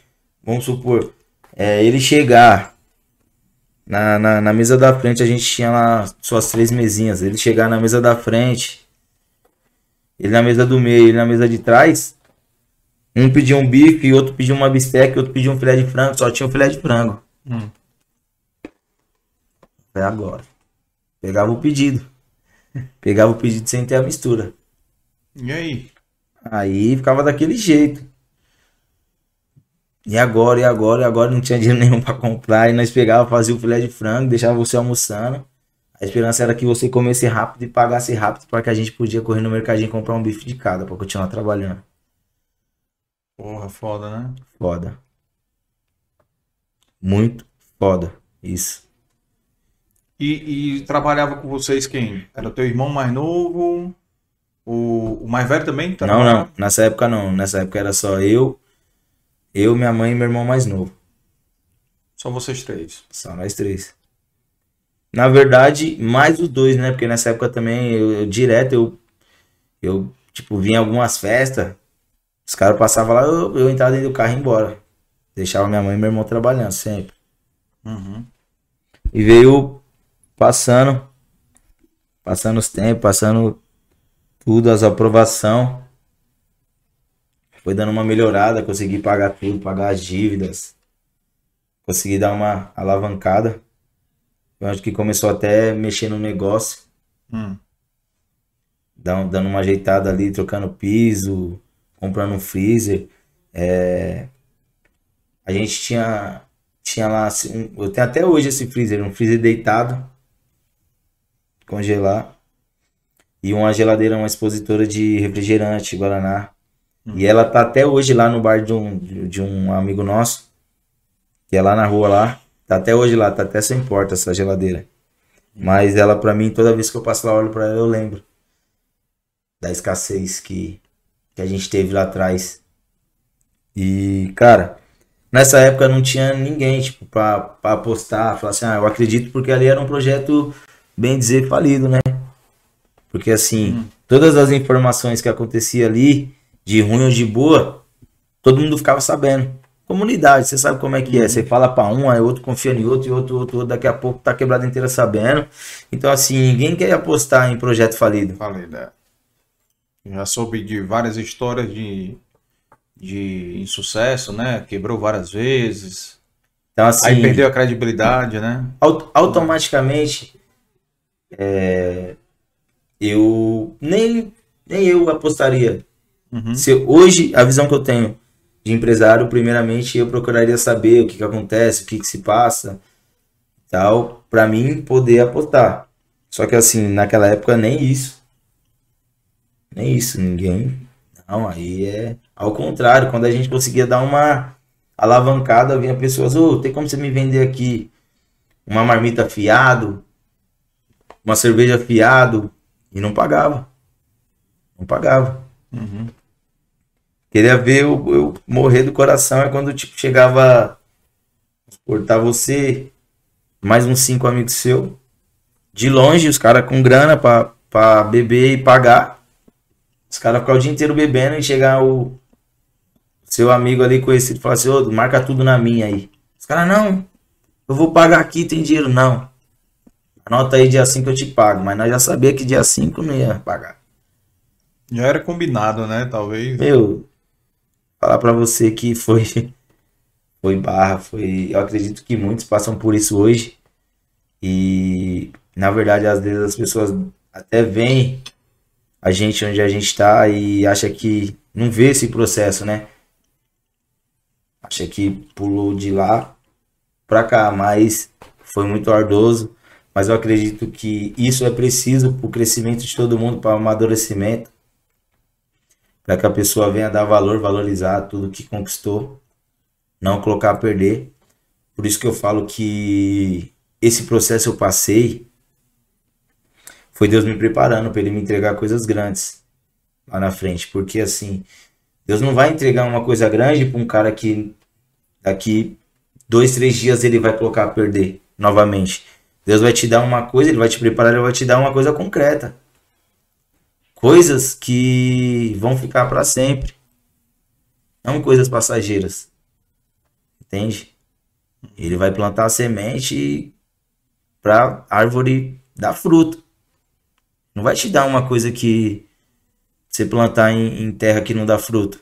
Vamos supor. É, ele chegar. Na, na, na mesa da frente a gente tinha lá suas três mesinhas. Ele chegar na mesa da frente. Ele na mesa do meio, ele na mesa de trás. Um pediu um bife, outro pediu uma bisteca, outro pediu um filé de frango, só tinha um filé de frango. Hum. É agora. Pegava o pedido. Pegava o pedido sem ter a mistura. E aí? Aí ficava daquele jeito. E agora, e agora, e agora não tinha dinheiro nenhum para comprar. E nós pegava, fazia o filé de frango, deixava você almoçando. A esperança era que você comesse rápido e pagasse rápido para que a gente podia correr no mercadinho e comprar um bife de cada para continuar trabalhando. Porra, foda, né? Foda. Muito foda. Isso. E, e trabalhava com vocês quem? Era o teu irmão mais novo? O, o mais velho também? Não, não. Nessa época não. Nessa época era só eu, eu, minha mãe e meu irmão mais novo. Só vocês três? Só nós três. Na verdade, mais os dois, né? Porque nessa época também, eu, eu direto, eu, eu, tipo, vinha algumas festas, os caras passavam lá, eu, eu entrava dentro do carro e ia embora. Deixava minha mãe e meu irmão trabalhando sempre. Uhum. E veio passando, passando os tempos, passando tudo, as aprovação. Foi dando uma melhorada, consegui pagar tudo, pagar as dívidas. Consegui dar uma alavancada. Eu acho que começou até mexer no negócio. Hum. Dando uma ajeitada ali, trocando piso, comprando um freezer. É... A gente tinha, tinha lá, assim, eu tenho até hoje esse freezer, um freezer deitado, congelar. E uma geladeira, uma expositora de refrigerante, Guaraná. Hum. E ela tá até hoje lá no bar de um, de um amigo nosso, que é lá na rua lá. Tá até hoje lá, tá até sem porta essa geladeira. Hum. Mas ela, pra mim, toda vez que eu passo lá, olho pra ela, eu lembro da escassez que, que a gente teve lá atrás. E, cara, nessa época não tinha ninguém, tipo, pra, pra apostar, falar assim, ah, eu acredito porque ali era um projeto, bem dizer, falido, né? Porque, assim, hum. todas as informações que acontecia ali, de ruim ou de boa, todo mundo ficava sabendo. Comunidade, você sabe como é que é. Você fala para um, aí outro confia em outro, e outro, outro, outro, daqui a pouco tá quebrado inteira sabendo. Então, assim, ninguém quer apostar em projeto falido. Falido, é. Já soube de várias histórias de, de insucesso, né? Quebrou várias vezes. Então, assim, Aí perdeu a credibilidade, né? automaticamente, é, eu nem, nem eu apostaria. Uhum. Se hoje a visão que eu tenho de empresário, primeiramente eu procuraria saber o que, que acontece, o que, que se passa, tal, para mim poder apostar. Só que assim, naquela época nem isso. Nem isso, ninguém. Não, aí é ao contrário, quando a gente conseguia dar uma alavancada, vinha pessoas, ô, oh, tem como você me vender aqui uma marmita fiado, uma cerveja fiado, e não pagava. Não pagava. Uhum. Queria ver eu, eu, morrer do coração é quando tipo, chegava cortar você, mais uns cinco amigos seu, de longe, os caras com grana pra, pra beber e pagar. Os caras ficavam o dia inteiro bebendo e chegar o seu amigo ali conhecido e falar assim, ô, marca tudo na minha aí. Os caras, não, eu vou pagar aqui, tem dinheiro, não. Anota aí dia 5 eu te pago, mas nós já sabia que dia 5 não ia pagar. Já era combinado, né? Talvez. Meu, falar para você que foi foi barra, foi, eu acredito que muitos passam por isso hoje. E na verdade, às vezes as pessoas até veem a gente onde a gente está e acha que não vê esse processo, né? Acha que pulou de lá para cá, mas foi muito ardoso. Mas eu acredito que isso é preciso para o crescimento de todo mundo, para o amadurecimento para que a pessoa venha dar valor, valorizar tudo que conquistou, não colocar a perder. Por isso que eu falo que esse processo eu passei foi Deus me preparando para ele me entregar coisas grandes lá na frente, porque assim, Deus não vai entregar uma coisa grande para um cara que daqui dois, três dias ele vai colocar a perder novamente. Deus vai te dar uma coisa, ele vai te preparar, ele vai te dar uma coisa concreta coisas que vão ficar para sempre, não coisas passageiras. Entende? Ele vai plantar a semente para árvore dar fruto. Não vai te dar uma coisa que você plantar em, em terra que não dá fruto.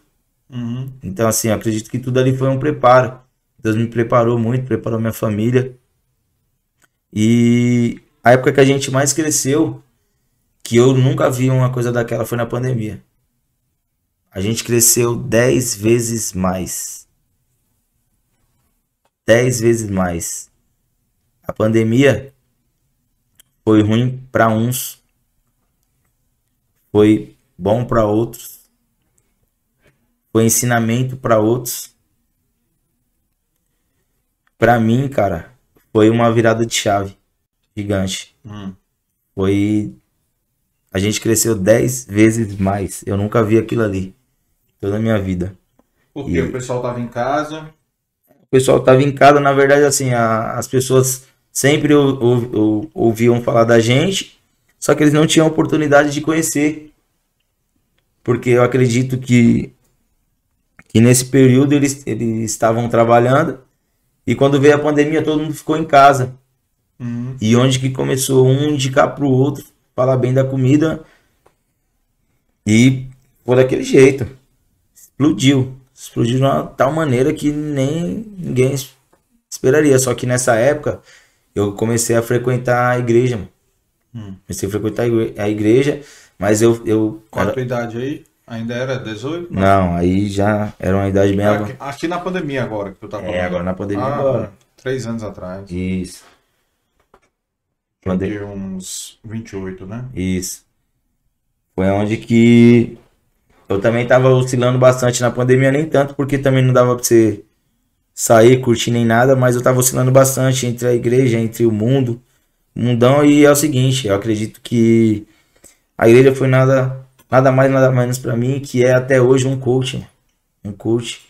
Uhum. Então, assim, eu acredito que tudo ali foi um preparo. Deus me preparou muito, preparou minha família. E a época que a gente mais cresceu que eu nunca vi uma coisa daquela foi na pandemia. A gente cresceu 10 vezes mais. 10 vezes mais. A pandemia foi ruim para uns, foi bom para outros, foi ensinamento para outros. Para mim, cara, foi uma virada de chave gigante. Hum. Foi a gente cresceu 10 vezes mais. Eu nunca vi aquilo ali. Toda a minha vida. Porque e... o pessoal tava em casa. O pessoal tava em casa, na verdade, assim, a, as pessoas sempre ou, ou, ou, ouviam falar da gente, só que eles não tinham oportunidade de conhecer. Porque eu acredito que, que nesse período eles, eles estavam trabalhando e quando veio a pandemia todo mundo ficou em casa. Uhum. E onde que começou um indicar pro outro falar bem da comida. E foi daquele jeito. Explodiu. Explodiu de uma tal maneira que nem ninguém esperaria. Só que nessa época eu comecei a frequentar a igreja. Hum. Comecei a frequentar a igreja, mas eu. eu Qual era... a tua idade aí? Ainda era 18? Não, aí já era uma idade bem. Aqui, aqui na pandemia agora que tu tá falando. É, agora na pandemia ah, agora. Três anos atrás. Isso. Mandei... De uns 28, né? Isso. Foi onde que eu também tava oscilando bastante na pandemia, nem tanto, porque também não dava pra você sair, curtir nem nada, mas eu tava oscilando bastante entre a igreja, entre o mundo, mundão, e é o seguinte, eu acredito que a igreja foi nada, nada mais, nada menos para mim, que é até hoje um coach, um coach,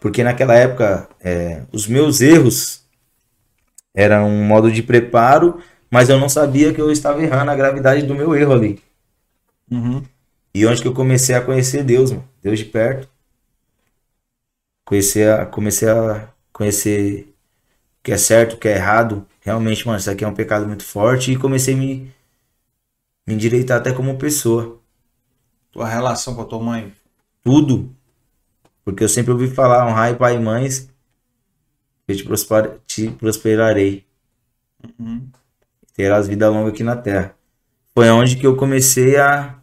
Porque naquela época, é, os meus erros eram um modo de preparo, mas eu não sabia que eu estava errando a gravidade do meu erro ali. Uhum. E onde que eu comecei a conhecer Deus, mano. Deus de perto. Comecei a, comecei a conhecer o que é certo, o que é errado. Realmente, mano, isso aqui é um pecado muito forte. E comecei a me, me endireitar até como pessoa. Tua relação com a tua mãe? Tudo. Porque eu sempre ouvi falar, honrai pai e mães, eu te, prosper, te prosperarei. Uhum. Terás vida longa aqui na terra. Foi onde que eu comecei a.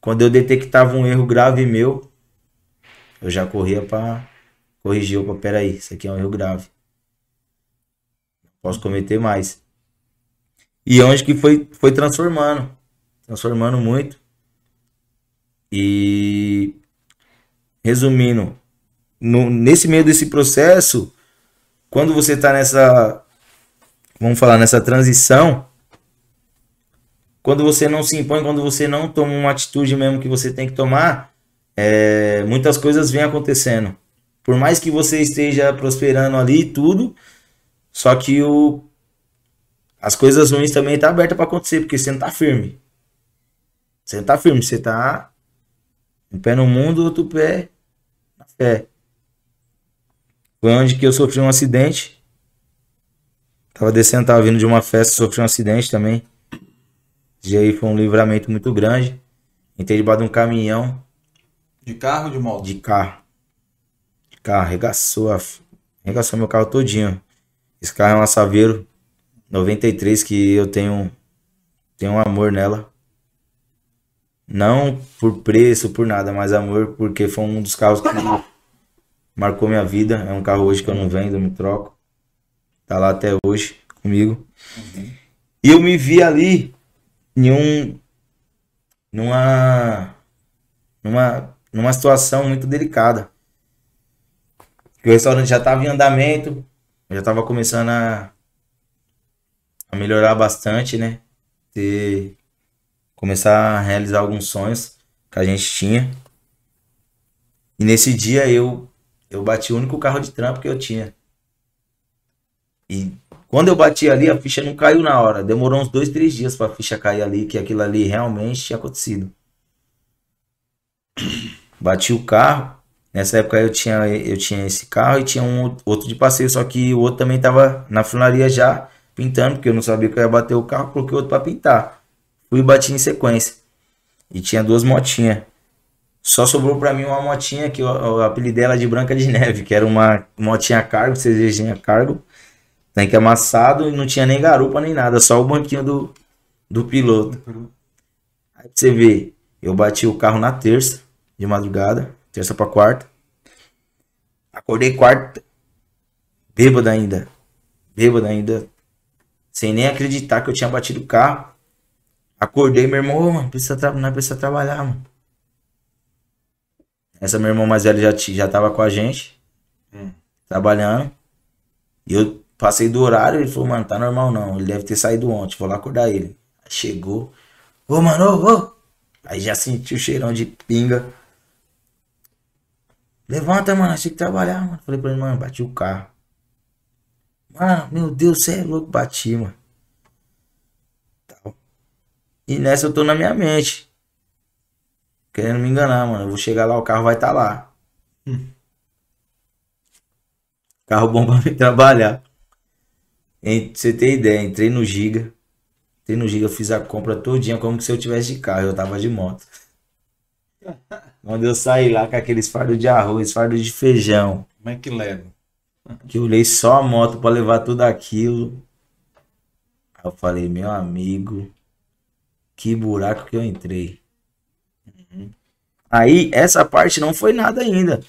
Quando eu detectava um erro grave meu, eu já corria para corrigir. Opa, peraí, isso aqui é um erro grave. Posso cometer mais. E onde que foi, foi transformando. Transformando muito. E resumindo, no, nesse meio desse processo, quando você está nessa, vamos falar, nessa transição, quando você não se impõe, quando você não toma uma atitude mesmo que você tem que tomar, é, muitas coisas vêm acontecendo. Por mais que você esteja prosperando ali e tudo, só que o, as coisas ruins também estão tá abertas para acontecer, porque você não está firme. Você não está firme, você está um pé no mundo, outro pé na fé. Foi onde que eu sofri um acidente. Tava descendo, tava vindo de uma festa, sofri um acidente também. E aí foi um livramento muito grande. Entrei debaixo de um caminhão. De carro ou de moto? De carro. De carro, arregaçou, a... arregaçou meu carro todinho. Esse carro é uma Saveiro 93 que eu tenho, tenho um amor nela. Não por preço, por nada, mas amor porque foi um dos carros que marcou minha vida. É um carro hoje que eu não vendo, eu me troco. Tá lá até hoje comigo. Uhum. E eu me vi ali em um numa numa numa situação muito delicada. O restaurante já estava em andamento, já estava começando a, a melhorar bastante, né? Ter começar a realizar alguns sonhos que a gente tinha. E nesse dia eu eu bati o único carro de trampo que eu tinha. E quando eu bati ali, a ficha não caiu na hora. Demorou uns dois, três dias para a ficha cair ali, que aquilo ali realmente tinha acontecido. Bati o carro. Nessa época eu tinha, eu tinha esse carro e tinha um outro de passeio, só que o outro também tava na funilaria já pintando, porque eu não sabia que eu ia bater o carro, coloquei outro para pintar. Fui e bati em sequência. E tinha duas motinhas. Só sobrou para mim uma motinha que eu, eu apelidei ela de Branca de Neve, que era uma motinha cargo, cervejinha cargo, tanque amassado e não tinha nem garupa nem nada, só o banquinho do, do piloto. Aí pra você ver, eu bati o carro na terça, de madrugada, terça pra quarta. Acordei quarta, bêbado ainda, bêbado ainda, sem nem acreditar que eu tinha batido o carro. Acordei, meu irmão, oh, mano, precisa, tra não precisa trabalhar, mano. Essa meu irmão mais velho já, já tava com a gente, hum. trabalhando. E eu passei do horário, ele falou, mano, tá normal não. Ele deve ter saído ontem, vou lá acordar ele. Aí chegou, ô, oh, mano, ô, ô. Aí já senti o cheirão de pinga. Levanta, mano, achei que trabalhar, mano. Falei pra ele, mano, bati o carro. Mano, meu Deus, você é louco, bati, mano. E nessa eu tô na minha mente. Querendo me enganar, mano. Eu vou chegar lá, o carro vai estar tá lá. Hum. Carro bom pra me trabalhar. Pra você ter ideia, entrei no Giga. Entrei no Giga, fiz a compra todinha como se eu tivesse de carro. Eu tava de moto. Quando eu saí lá com aqueles fardos de arroz, fardos de feijão. Como é que leva? Que eu olhei só a moto para levar tudo aquilo. Aí eu falei, meu amigo, que buraco que eu entrei. Aí, essa parte não foi nada ainda.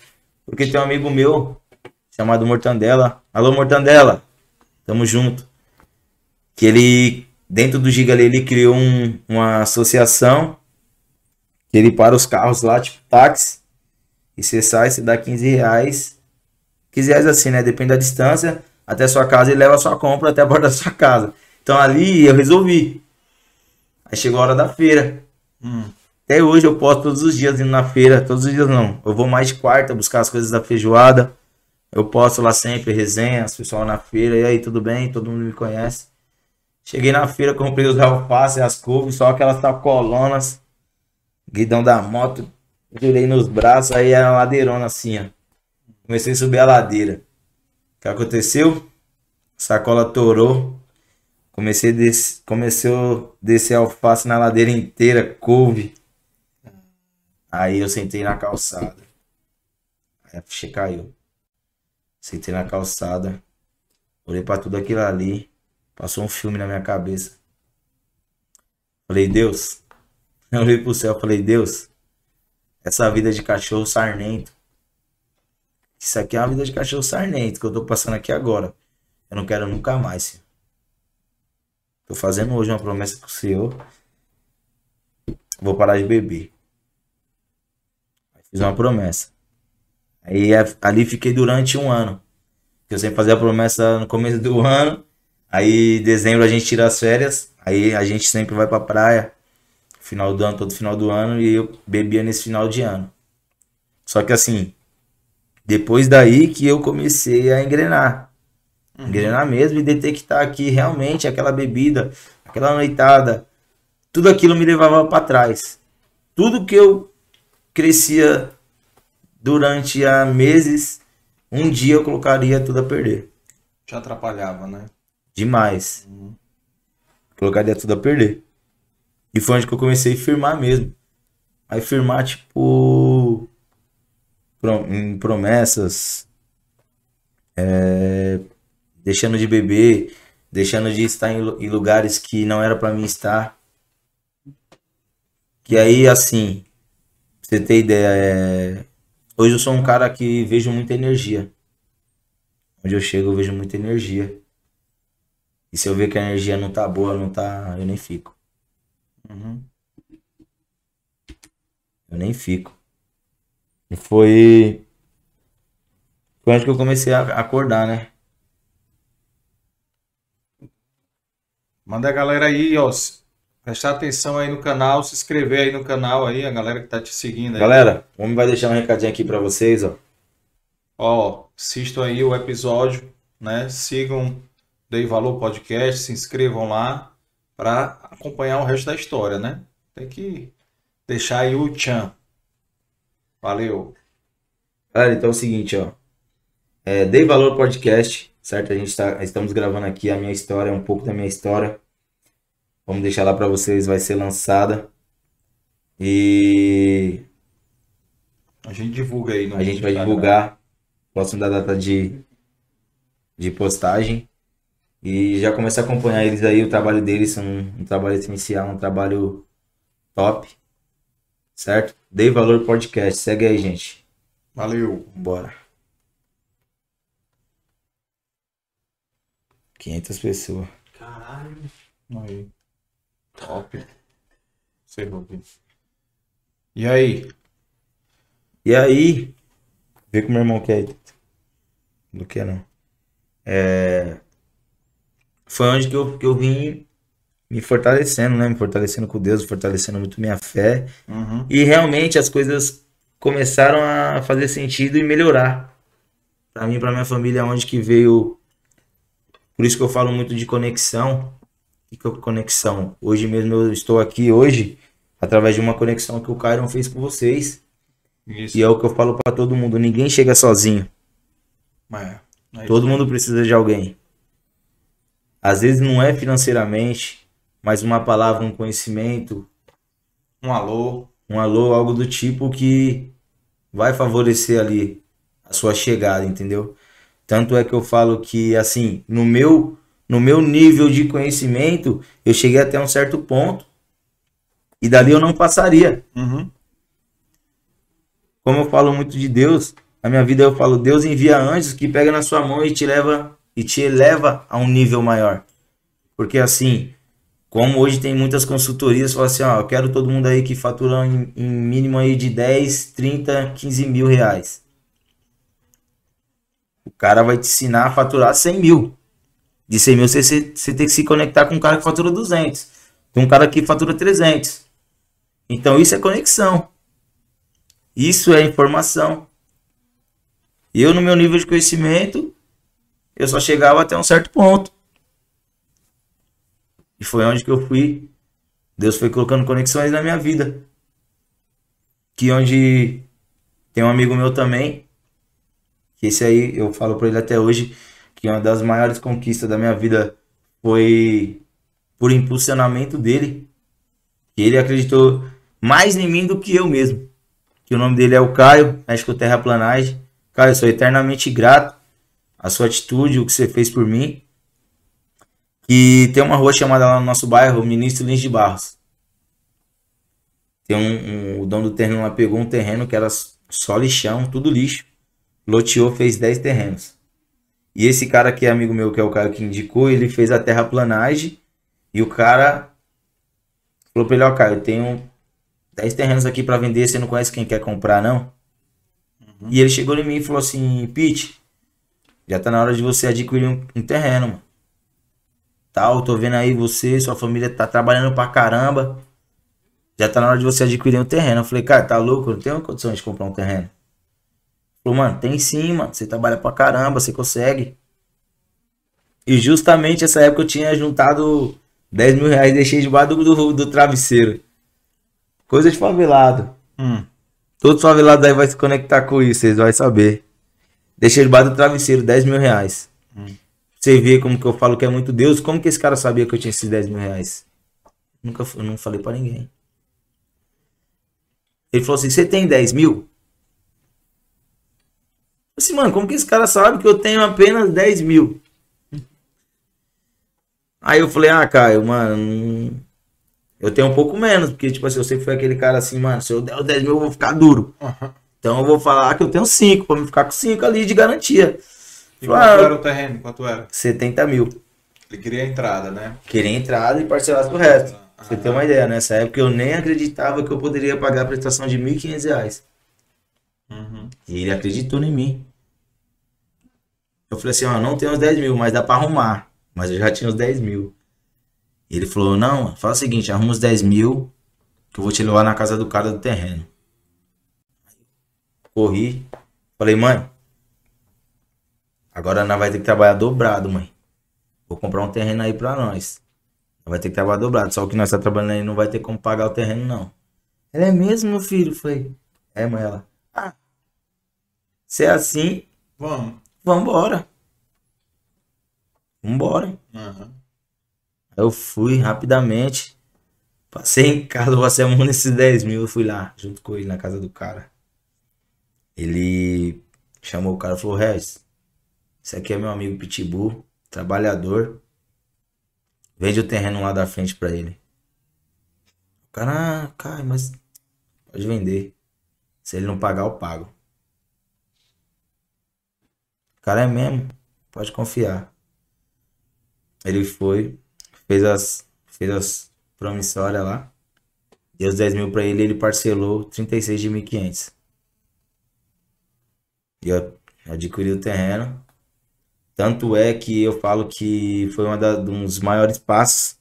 Porque tem um amigo meu, chamado Mortandela. Alô, Mortandela. Tamo junto. Que ele, dentro do Giga ele criou um, uma associação. Que ele para os carros lá, tipo táxi. E você sai, você dá 15 reais. 15 reais assim, né? Depende da distância. Até sua casa e leva a sua compra até a borda da sua casa. Então ali eu resolvi. Aí chegou a hora da feira. Hum. Até hoje eu posto todos os dias indo na feira, todos os dias não. Eu vou mais de quarta buscar as coisas da feijoada. Eu posto lá sempre resenha, as pessoal na feira, e aí, tudo bem? Todo mundo me conhece. Cheguei na feira, comprei os alfaces, as couves, só aquelas sacolonas, guidão da moto, girei nos braços, aí era uma ladeirona assim, ó. Comecei a subir a ladeira. O que aconteceu? Sacola torou. Comecei a, a descer alface na ladeira inteira, couve. Aí eu sentei na calçada. Aí a ficha caiu. Sentei na calçada. Olhei pra tudo aquilo ali. Passou um filme na minha cabeça. Falei, Deus. Eu olhei pro céu falei, Deus. Essa vida de cachorro sarnento. Isso aqui é uma vida de cachorro sarnento que eu tô passando aqui agora. Eu não quero nunca mais, senhor. Tô fazendo hoje uma promessa pro senhor. Vou parar de beber. Fiz uma promessa. Aí ali fiquei durante um ano. Eu sempre fazia a promessa no começo do ano. Aí dezembro a gente tira as férias. Aí a gente sempre vai pra praia. Final do ano, todo final do ano. E eu bebia nesse final de ano. Só que assim, depois daí que eu comecei a engrenar. Uhum. Engrenar mesmo e detectar que realmente aquela bebida, aquela noitada, tudo aquilo me levava para trás. Tudo que eu crescia durante há meses, um dia eu colocaria tudo a perder. Te atrapalhava, né? Demais. Uhum. Colocaria tudo a perder. E foi onde que eu comecei a firmar mesmo. Aí firmar, tipo, em promessas, é, deixando de beber, deixando de estar em, lugares que não era para mim estar. Que aí, assim, pra você ter ideia, é, hoje eu sou um cara que vejo muita energia. Onde eu chego, eu vejo muita energia. E se eu ver que a energia não tá boa, não tá, eu nem fico. Uhum. Eu nem fico. E foi. Foi onde que eu comecei a acordar, né? Manda a galera aí, ó. Prestar atenção aí no canal, se inscrever aí no canal aí, a galera que tá te seguindo aí. Galera, o homem vai deixar um recadinho aqui para vocês, ó. Ó, assistam aí o episódio, né? Sigam Dei Valor Podcast, se inscrevam lá para acompanhar o resto da história, né? Tem que deixar aí o tchan. Valeu. Galera, então é o seguinte, ó. É, Dei Valor Podcast, certo? A gente tá, estamos gravando aqui a minha história, um pouco da minha história. Vamos deixar lá para vocês, vai ser lançada. E a gente divulga aí no A gente vai divulgar próximo da data de de postagem. E já comecei a acompanhar eles aí, o trabalho deles, um, um trabalho essencial, um trabalho top. Certo? Dei Valor Podcast. Segue aí, gente. Valeu. Bora. 500 pessoas. Caralho. Aí. Top. Sei ouvir. E aí? E aí? Vê com meu irmão quer. Do que não. É foi onde que eu, que eu vim me fortalecendo, né? Me fortalecendo com Deus, fortalecendo muito minha fé. Uhum. E realmente as coisas começaram a fazer sentido e melhorar. Para mim, para minha família, onde que veio. Por isso que eu falo muito de conexão. E que conexão? Hoje mesmo eu estou aqui hoje através de uma conexão que o Cairon fez com vocês. Isso. E é o que eu falo para todo mundo, ninguém chega sozinho. É, é todo mundo precisa de alguém. Às vezes não é financeiramente, mas uma palavra, um conhecimento, um alô, um alô, algo do tipo que vai favorecer ali a sua chegada, entendeu? Tanto é que eu falo que assim, no meu no meu nível de conhecimento, eu cheguei até um certo ponto e dali eu não passaria. Uhum. Como eu falo muito de Deus, na minha vida eu falo, Deus envia anjos que pega na sua mão e te leva e te eleva a um nível maior. Porque assim, como hoje tem muitas consultorias, fala assim, ó, eu quero todo mundo aí que fatura em, em mínimo aí de 10, 30, 15 mil reais. O cara vai te ensinar a faturar 100 mil. De 100 mil você, você, tem que se conectar com um cara que fatura 200. Tem um cara que fatura 300. Então isso é conexão. Isso é informação. Eu, no meu nível de conhecimento, eu só chegava até um certo ponto. E foi onde que eu fui. Deus foi colocando conexões na minha vida. Que onde tem um amigo meu também, que esse aí eu falo para ele até hoje, que uma das maiores conquistas da minha vida foi por impulsionamento dele. Que ele acreditou mais em mim do que eu mesmo. Que o nome dele é o Caio, México Terraplanagem. Caio, eu sou eternamente grato a sua atitude, o que você fez por mim. E tem uma rua chamada lá no nosso bairro, Ministro Lins de Barros. Tem um, um, o dono do terreno lá pegou um terreno que era só lixão, tudo lixo. Loteou, fez 10 terrenos. E esse cara que é amigo meu, que é o cara que indicou, ele fez a terraplanagem. E o cara falou pra ele, ó, cara, eu tenho 10 terrenos aqui para vender, você não conhece quem quer comprar, não? Uhum. E ele chegou em mim e falou assim, Pete, já tá na hora de você adquirir um, um terreno, mano. Tal, tô vendo aí você, sua família tá trabalhando pra caramba. Já tá na hora de você adquirir um terreno. Eu falei, cara, tá louco? Eu não tenho condições de comprar um terreno. Falou, mano, tem sim, mano. Você trabalha pra caramba, você consegue. E justamente essa época eu tinha juntado 10 mil reais e deixei debaixo do, do, do travesseiro. Coisa de favelado. Hum. Todo favelado aí vai se conectar com isso, vocês vão saber. Deixei debaixo do travesseiro 10 mil reais. Hum. Você vê como que eu falo que é muito Deus. Como que esse cara sabia que eu tinha esses 10 mil reais? Nunca eu não falei para ninguém. Ele falou assim: Você tem 10 mil? Assim, mano, como que esse cara sabe que eu tenho apenas 10 mil? Aí eu falei: Ah, Caio, mano, eu tenho um pouco menos, porque, tipo assim, eu sempre fui aquele cara assim, mano, se eu der os 10 mil, eu vou ficar duro. Uhum. Então eu vou falar que eu tenho 5, pra me ficar com 5 ali de garantia. E quanto ah, era o terreno? Quanto era? 70 mil. Ele queria a entrada, né? Queria a entrada e parcelasse o resto. Uhum. Você tem uma ideia, nessa época eu nem acreditava que eu poderia pagar a prestação de 1.500 reais. Uhum. E ele acreditou em mim. Eu falei assim, ó, não tenho os 10 mil, mas dá pra arrumar. Mas eu já tinha os 10 mil. Ele falou, não, fala o seguinte, arruma os 10 mil que eu vou te levar na casa do cara do terreno. Corri, falei, mãe, agora nós vai ter que trabalhar dobrado, mãe. Vou comprar um terreno aí pra nós. Vai ter que trabalhar dobrado, só que nós tá trabalhando aí não vai ter como pagar o terreno, não. Ela é mesmo, meu filho? Falei, é, mãe, ela. Ah, se é assim, vamos. Vambora. Vambora. Uhum. Eu fui rapidamente. Passei em casa, passei a mão nesses 10 mil. Eu fui lá, junto com ele, na casa do cara. Ele chamou o cara e falou: Regis, esse aqui é meu amigo Pitbull, trabalhador. Vende o terreno lá da frente pra ele. O cara, ah, cara, mas pode vender. Se ele não pagar, eu pago. Cara é mesmo, pode confiar. Ele foi, fez as, fez as promissórias lá. Deu os 10 mil pra ele ele parcelou 36 de 1.500. E eu adquiri o terreno. Tanto é que eu falo que foi um dos maiores passos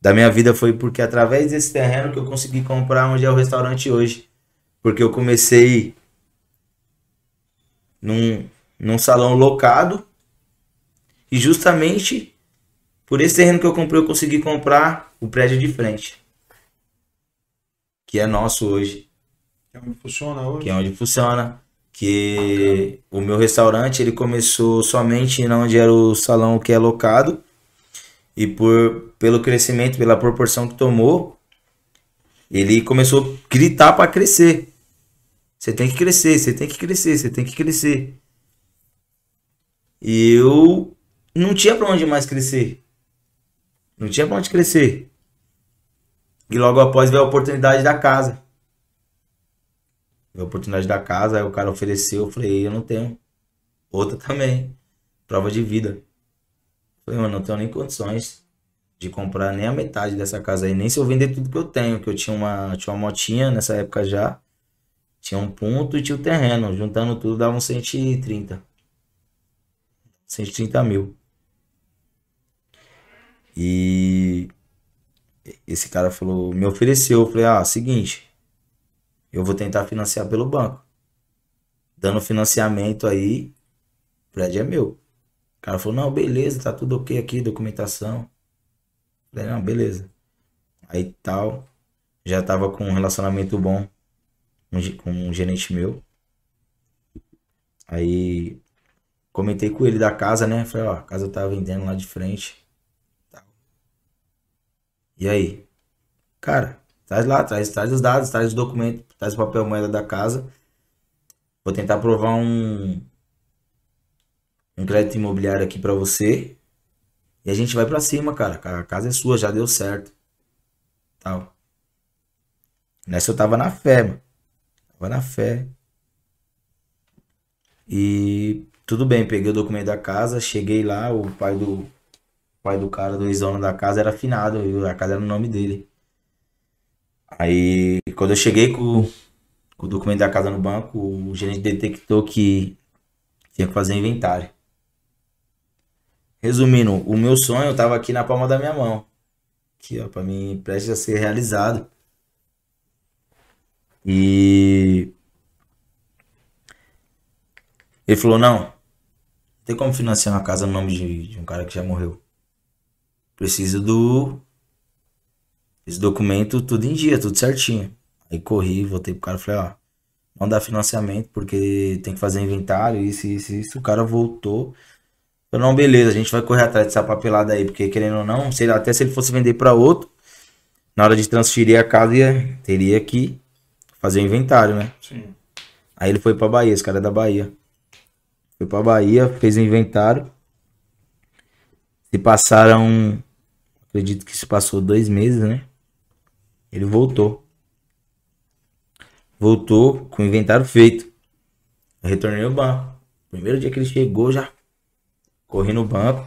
da minha vida foi porque através desse terreno que eu consegui comprar onde é o restaurante hoje. Porque eu comecei num, num salão locado e justamente por esse terreno que eu comprei, eu consegui comprar o prédio de frente. Que é nosso hoje. Que é onde funciona hoje? Que é onde funciona. Que o meu restaurante ele começou somente onde era o salão que é locado. E por, pelo crescimento, pela proporção que tomou, ele começou a gritar para crescer. Você tem que crescer, você tem que crescer, você tem que crescer. Eu não tinha para onde mais crescer. Não tinha pra onde crescer. E logo após veio a oportunidade da casa. Veio a oportunidade da casa, aí o cara ofereceu, eu falei, eu não tenho. Outra também. Prova de vida. falei, mano, não tenho nem condições de comprar nem a metade dessa casa aí, nem se eu vender tudo que eu tenho, que eu tinha uma, tinha uma motinha nessa época já. Tinha um ponto e tinha o terreno. Juntando tudo dava uns 130. 130 mil. E esse cara falou, me ofereceu, eu falei, ah, seguinte, eu vou tentar financiar pelo banco. Dando financiamento aí, o prédio é meu. O cara falou, não, beleza, tá tudo ok aqui, documentação. Eu falei, não, beleza. Aí tal, já tava com um relacionamento bom com um gerente meu. Aí comentei com ele da casa, né? Falei, ó, a casa tá vendendo lá de frente. E aí? Cara, traz lá, traz, traz os dados, traz os documentos, traz o papel moeda da casa. Vou tentar provar um um crédito imobiliário aqui para você. E a gente vai para cima, cara. A casa é sua, já deu certo. Tal. Nessa eu tava na fé, mano. Tava na fé. E tudo bem, peguei o documento da casa, cheguei lá, o pai do o pai do cara, do ex-dono da casa era afinado, a casa era no nome dele. Aí, quando eu cheguei com, com o documento da casa no banco, o gerente detectou que tinha que fazer inventário. Resumindo, o meu sonho tava aqui na palma da minha mão. Aqui, ó, pra mim, prestes a ser realizado. E ele falou, não, tem como financiar uma casa no nome de, de um cara que já morreu. Preciso do esse documento tudo em dia, tudo certinho. Aí corri, voltei pro cara e falei, ó, não dá financiamento porque tem que fazer inventário, isso, isso, isso. O cara voltou. Falei, não, beleza, a gente vai correr atrás dessa papelada aí, porque querendo ou não, sei lá, até se ele fosse vender para outro, na hora de transferir a casa, ia, teria que fazer o inventário, né? Sim. Aí ele foi pra Bahia, esse cara é da Bahia. Foi pra Bahia, fez inventário. Se passaram. Acredito que se passou dois meses, né? Ele voltou. Voltou com o inventário feito. Eu retornei ao banco. Primeiro dia que ele chegou, já corri no banco.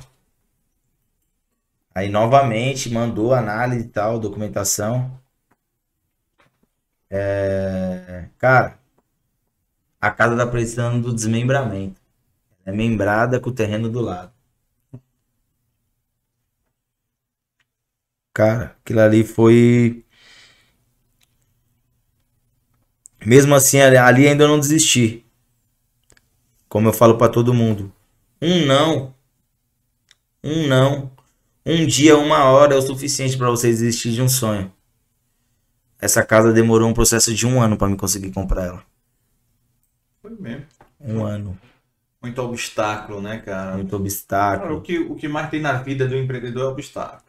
Aí novamente mandou análise e tal, documentação. É, cara, a casa tá precisando do desmembramento. É membrada com o terreno do lado. Cara, aquilo ali foi. Mesmo assim, ali ainda não desisti. Como eu falo para todo mundo. Um não. Um não. Um dia, uma hora é o suficiente para você desistir de um sonho. Essa casa demorou um processo de um ano para me conseguir comprar ela. Foi mesmo. Um ano. Muito obstáculo, né, cara? Muito obstáculo. Cara, o, que, o que mais tem na vida do empreendedor é obstáculo.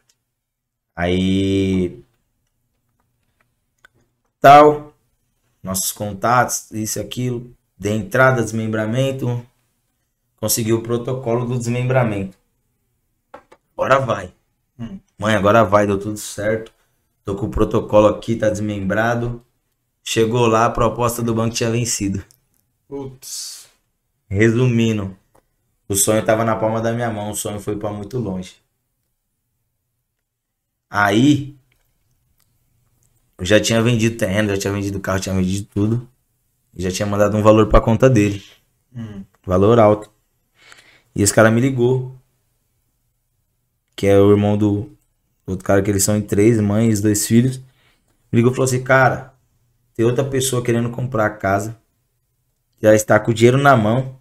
Aí. Tal. Nossos contatos, isso e aquilo. De entrada, desmembramento. Conseguiu o protocolo do desmembramento. Agora vai. Hum. Mãe, agora vai, deu tudo certo. Tô com o protocolo aqui, tá desmembrado. Chegou lá, a proposta do banco tinha vencido. Putz. Resumindo, o sonho tava na palma da minha mão, o sonho foi para muito longe. Aí, eu já tinha vendido terreno, já tinha vendido carro, tinha vendido tudo. E já tinha mandado um valor pra conta dele. Hum. Valor alto. E esse cara me ligou. Que é o irmão do outro cara que eles são em três, mães, dois filhos. Me ligou e falou assim, cara, tem outra pessoa querendo comprar a casa. Já está com o dinheiro na mão.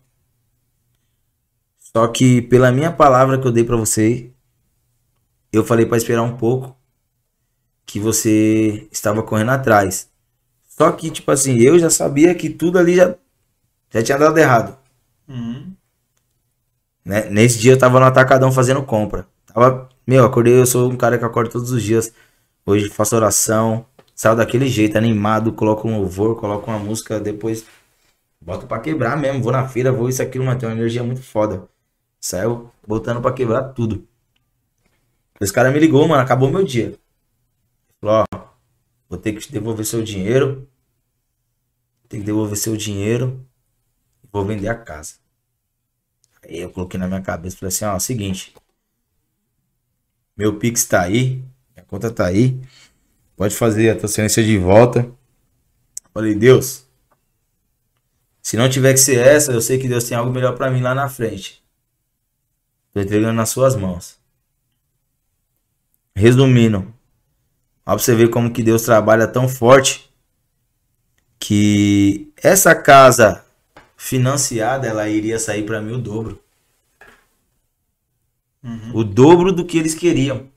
Só que pela minha palavra que eu dei para você, eu falei para esperar um pouco que você estava correndo atrás. Só que, tipo assim, eu já sabia que tudo ali já, já tinha dado errado. Uhum. Né? Nesse dia eu tava no atacadão fazendo compra. Tava, meu, acordei, eu sou um cara que acorda todos os dias. Hoje faço oração, saio daquele jeito, animado, coloco um louvor, coloco uma música, depois boto para quebrar mesmo. Vou na feira, vou isso, aquilo, mas tem uma energia muito foda. Saiu botando para quebrar tudo. Esse cara me ligou, mano, acabou meu dia. Falou, ó, vou ter que devolver seu dinheiro. Tem que devolver seu dinheiro. Vou vender a casa. Aí eu coloquei na minha cabeça, falei assim, ó, seguinte. Meu Pix tá aí, minha conta tá aí. Pode fazer a transferência de volta. Falei, Deus, se não tiver que ser essa, eu sei que Deus tem algo melhor para mim lá na frente. Tô entregando nas suas mãos. Resumindo, Ó, pra você ver como que Deus trabalha tão forte que essa casa financiada ela iria sair para mim o dobro. Uhum. O dobro do que eles queriam.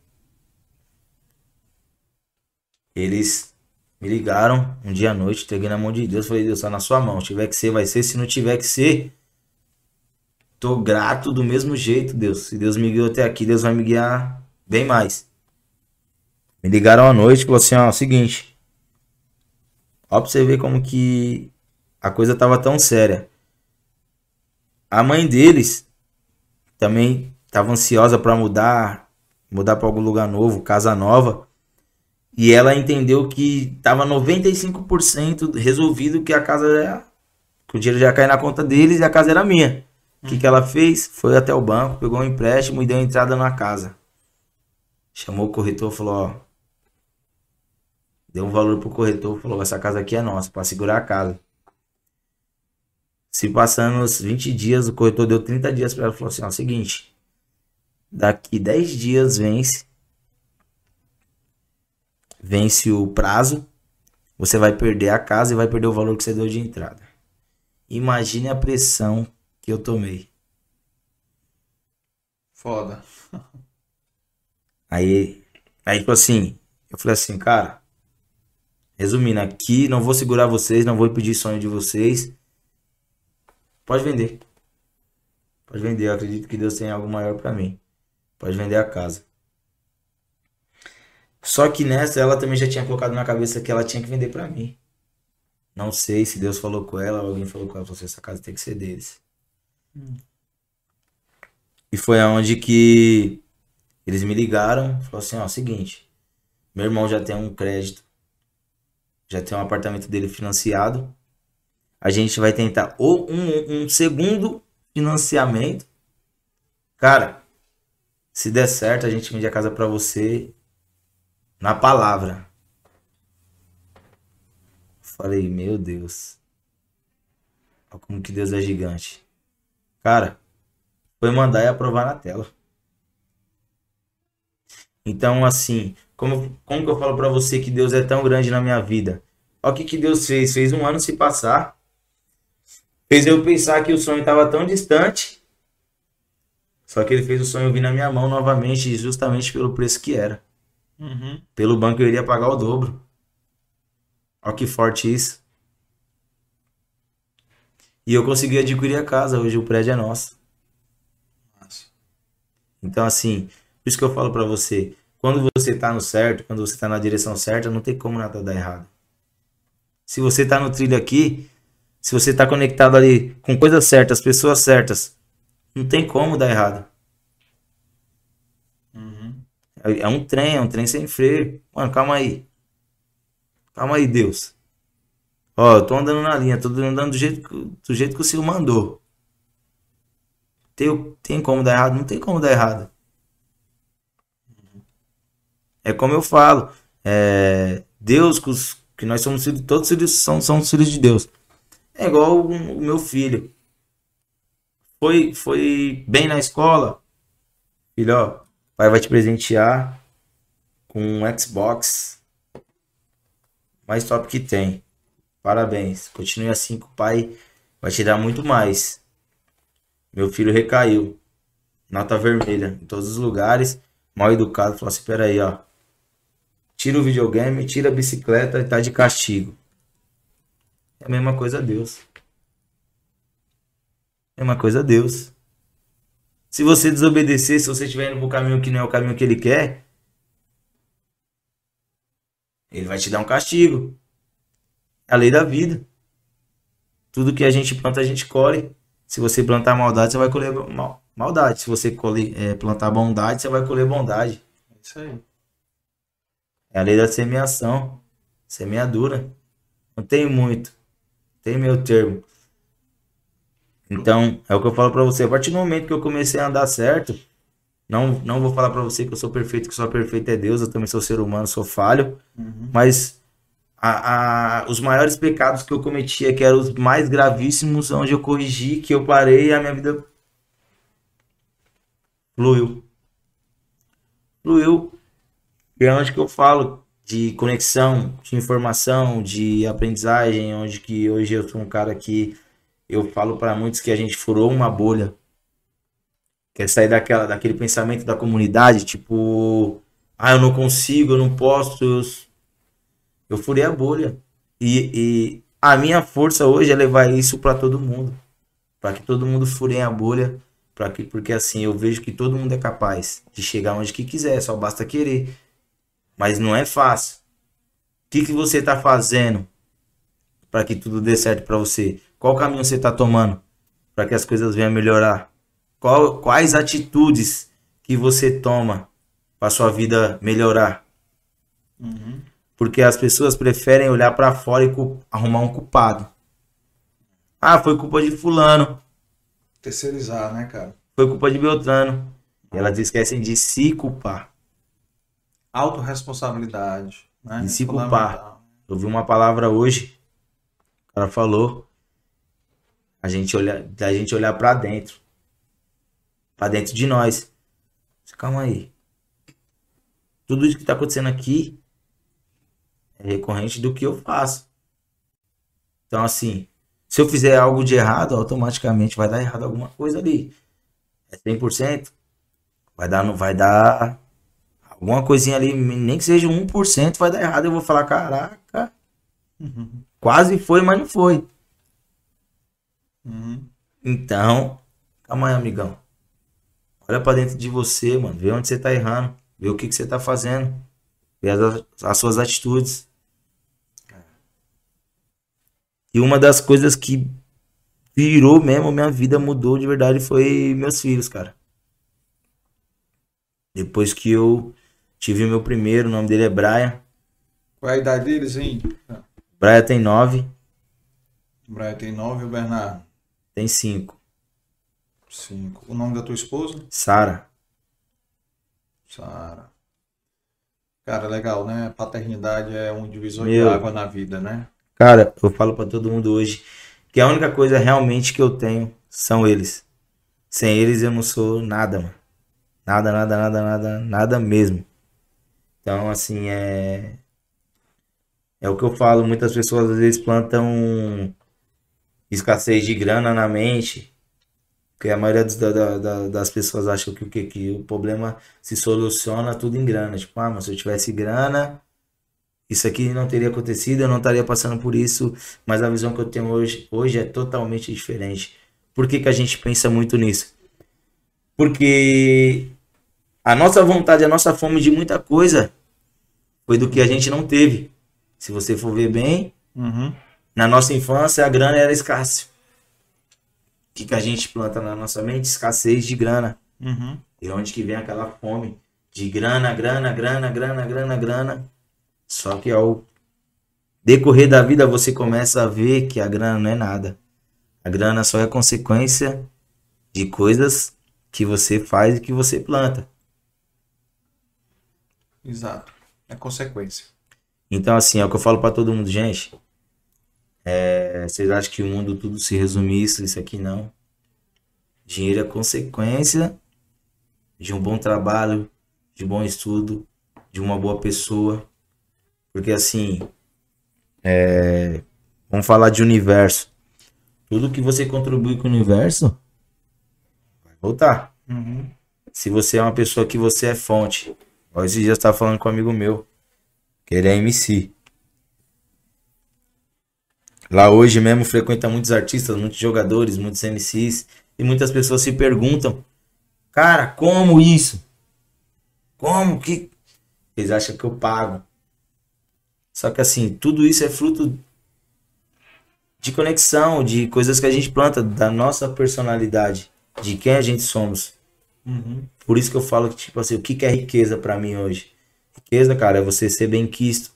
Eles me ligaram um dia à noite, entreguei na mão de Deus, falei, Deus, tá na sua mão. Se tiver que ser, vai ser. Se não tiver que ser, tô grato do mesmo jeito, Deus. Se Deus me guiou até aqui, Deus vai me guiar bem mais. Me ligaram à noite falou assim, ó, seguinte. Ó pra você ver como que a coisa tava tão séria. A mãe deles também tava ansiosa para mudar, mudar para algum lugar novo, casa nova. E ela entendeu que tava 95% resolvido que a casa era que o dinheiro já cair na conta deles e a casa era minha. O que, que ela fez? Foi até o banco, pegou um empréstimo e deu entrada na casa. Chamou o corretor falou: Ó, deu um valor pro corretor, falou: essa casa aqui é nossa, para segurar a casa. Se passando os 20 dias, o corretor deu 30 dias para ela, falou assim: ó, seguinte, daqui 10 dias vence vence o prazo, você vai perder a casa e vai perder o valor que você deu de entrada. Imagine a pressão que eu tomei. Foda. Aí, aí tipo assim, eu falei assim, cara, resumindo aqui, não vou segurar vocês, não vou pedir sonho de vocês. Pode vender. Pode vender, eu acredito que Deus tem algo maior para mim. Pode vender a casa. Só que nessa ela também já tinha colocado na cabeça que ela tinha que vender para mim. Não sei se Deus falou com ela, alguém falou com ela, falou assim, essa casa tem que ser deles. Hum. E foi aonde que eles me ligaram, falou assim, ó, seguinte, meu irmão já tem um crédito, já tem um apartamento dele financiado, a gente vai tentar ou um, um segundo financiamento. Cara, se der certo, a gente vende a casa para você na palavra. Falei, meu Deus. Olha como que Deus é gigante. Cara, foi mandar e aprovar na tela. Então, assim, como, como que eu falo para você que Deus é tão grande na minha vida? Olha o que, que Deus fez. Fez um ano se passar. Fez eu pensar que o sonho estava tão distante. Só que ele fez o sonho vir na minha mão novamente, justamente pelo preço que era. Uhum. Pelo banco eu iria pagar o dobro. Olha que forte isso. E eu consegui adquirir a casa. Hoje o prédio é nosso. Então, assim, por isso que eu falo para você: quando você tá no certo, quando você tá na direção certa, não tem como nada dar errado. Se você tá no trilho aqui, se você tá conectado ali com coisas certas, pessoas certas, não tem como dar errado. É, um trem, é um trem sem freio. Mano, calma aí. Calma aí, Deus. Ó, eu tô andando na linha, tô andando do jeito, que, do jeito que o Senhor mandou. Tem, tem como dar errado? Não tem como dar errado. É como eu falo. É, Deus, que nós somos filhos, todos filhos são, são filhos de Deus. É igual o, o meu filho. Foi, foi bem na escola. Filho, ó, pai vai te presentear com um Xbox mais top que tem. Parabéns. Continue assim que o pai vai te dar muito mais. Meu filho recaiu. Nota vermelha em todos os lugares. Mal educado. Falou assim: peraí, ó. Tira o videogame, tira a bicicleta e tá de castigo. É a mesma coisa a Deus. É a mesma coisa a Deus. Se você desobedecer, se você estiver indo pro caminho que não é o caminho que ele quer, ele vai te dar um castigo. É a lei da vida. Tudo que a gente planta, a gente colhe. Se você plantar maldade, você vai colher mal, maldade. Se você colher, é, plantar bondade, você vai colher bondade. É isso aí. É a lei da semeação. Semeadura. Não tem muito. Tem meu termo. Então, é o que eu falo para você. A partir do momento que eu comecei a andar certo, não, não vou falar para você que eu sou perfeito, que só perfeito é Deus, eu também sou ser humano, sou falho, uhum. mas a, a, os maiores pecados que eu cometia, que eram os mais gravíssimos, onde eu corrigi, que eu parei e a minha vida fluiu. Fluiu. E é onde que eu falo de conexão, de informação, de aprendizagem, onde que hoje eu sou um cara que eu falo para muitos que a gente furou uma bolha. Quer sair daquela, daquele pensamento da comunidade, tipo, ah, eu não consigo, eu não posso. Eu, eu furei a bolha. E, e a minha força hoje é levar isso para todo mundo. para que todo mundo fure a bolha. Pra que, porque assim, eu vejo que todo mundo é capaz de chegar onde que quiser, só basta querer. Mas não é fácil. O que, que você tá fazendo para que tudo dê certo para você? Qual caminho você tá tomando para que as coisas venham a melhorar? Qual, quais atitudes que você toma para sua vida melhorar? Uhum. Porque as pessoas preferem olhar para fora e arrumar um culpado. Ah, foi culpa de fulano. Terceirizar, né, cara? Foi culpa de Beltrano. E elas esquecem de se culpar. Autoresponsabilidade. Né? De se culpar. Eu vi uma palavra hoje. O cara falou. A gente olhar, da gente olhar para dentro. Para dentro de nós. Calma aí. Tudo isso que tá acontecendo aqui é recorrente do que eu faço. Então, assim, se eu fizer algo de errado, automaticamente vai dar errado alguma coisa ali. É 100%, vai dar, não vai dar alguma coisinha ali, nem que seja 1%, vai dar errado. Eu vou falar, caraca, uhum. quase foi, mas não foi. Uhum. Então, calma aí, amigão. Olha para dentro de você, mano. Vê onde você tá errando. Vê o que, que você tá fazendo. Vê as, as suas atitudes. E uma das coisas que virou mesmo, minha vida mudou de verdade foi meus filhos, cara. Depois que eu tive meu primeiro, o nome dele é Brian. Qual é a idade deles, hein? Brian tem nove. Brian tem nove o Bernardo? Tem cinco. Cinco. O nome da tua esposa? Sara. Sara. Cara, legal, né? Paternidade é um divisor Meu, de água na vida, né? Cara, eu falo para todo mundo hoje que a única coisa realmente que eu tenho são eles. Sem eles eu não sou nada, mano. Nada, nada, nada, nada, nada mesmo. Então, assim, é. É o que eu falo, muitas pessoas às vezes plantam escassez de grana na mente. Porque a maioria das, da, da, das pessoas acham que, que, que o problema se soluciona tudo em grana. Tipo, ah, mas se eu tivesse grana, isso aqui não teria acontecido, eu não estaria passando por isso, mas a visão que eu tenho hoje, hoje é totalmente diferente. Por que, que a gente pensa muito nisso? Porque a nossa vontade, a nossa fome de muita coisa foi do que a gente não teve. Se você for ver bem, uhum. Na nossa infância a grana era escassa. O que, que a gente planta na nossa mente? Escassez de grana. Uhum. E onde que vem aquela fome de grana, grana, grana, grana, grana, grana. Só que ao decorrer da vida você começa a ver que a grana não é nada. A grana só é consequência de coisas que você faz e que você planta. Exato. É consequência. Então, assim, é o que eu falo para todo mundo, gente. É, vocês acham que o mundo tudo se resume isso? Isso aqui não. Dinheiro é consequência de um bom trabalho, de bom estudo, de uma boa pessoa, porque assim, é, vamos falar de universo. Tudo que você contribui com o universo vai voltar. Uhum. Se você é uma pessoa que você é fonte. Hoje já está falando com um amigo meu, que ele é MC. Lá hoje mesmo frequenta muitos artistas, muitos jogadores, muitos MCs. E muitas pessoas se perguntam: Cara, como isso? Como que. Eles acham que eu pago. Só que assim, tudo isso é fruto de conexão, de coisas que a gente planta, da nossa personalidade, de quem a gente somos. Uhum. Por isso que eu falo que, tipo assim, o que, que é riqueza para mim hoje? Riqueza, cara, é você ser bem quisto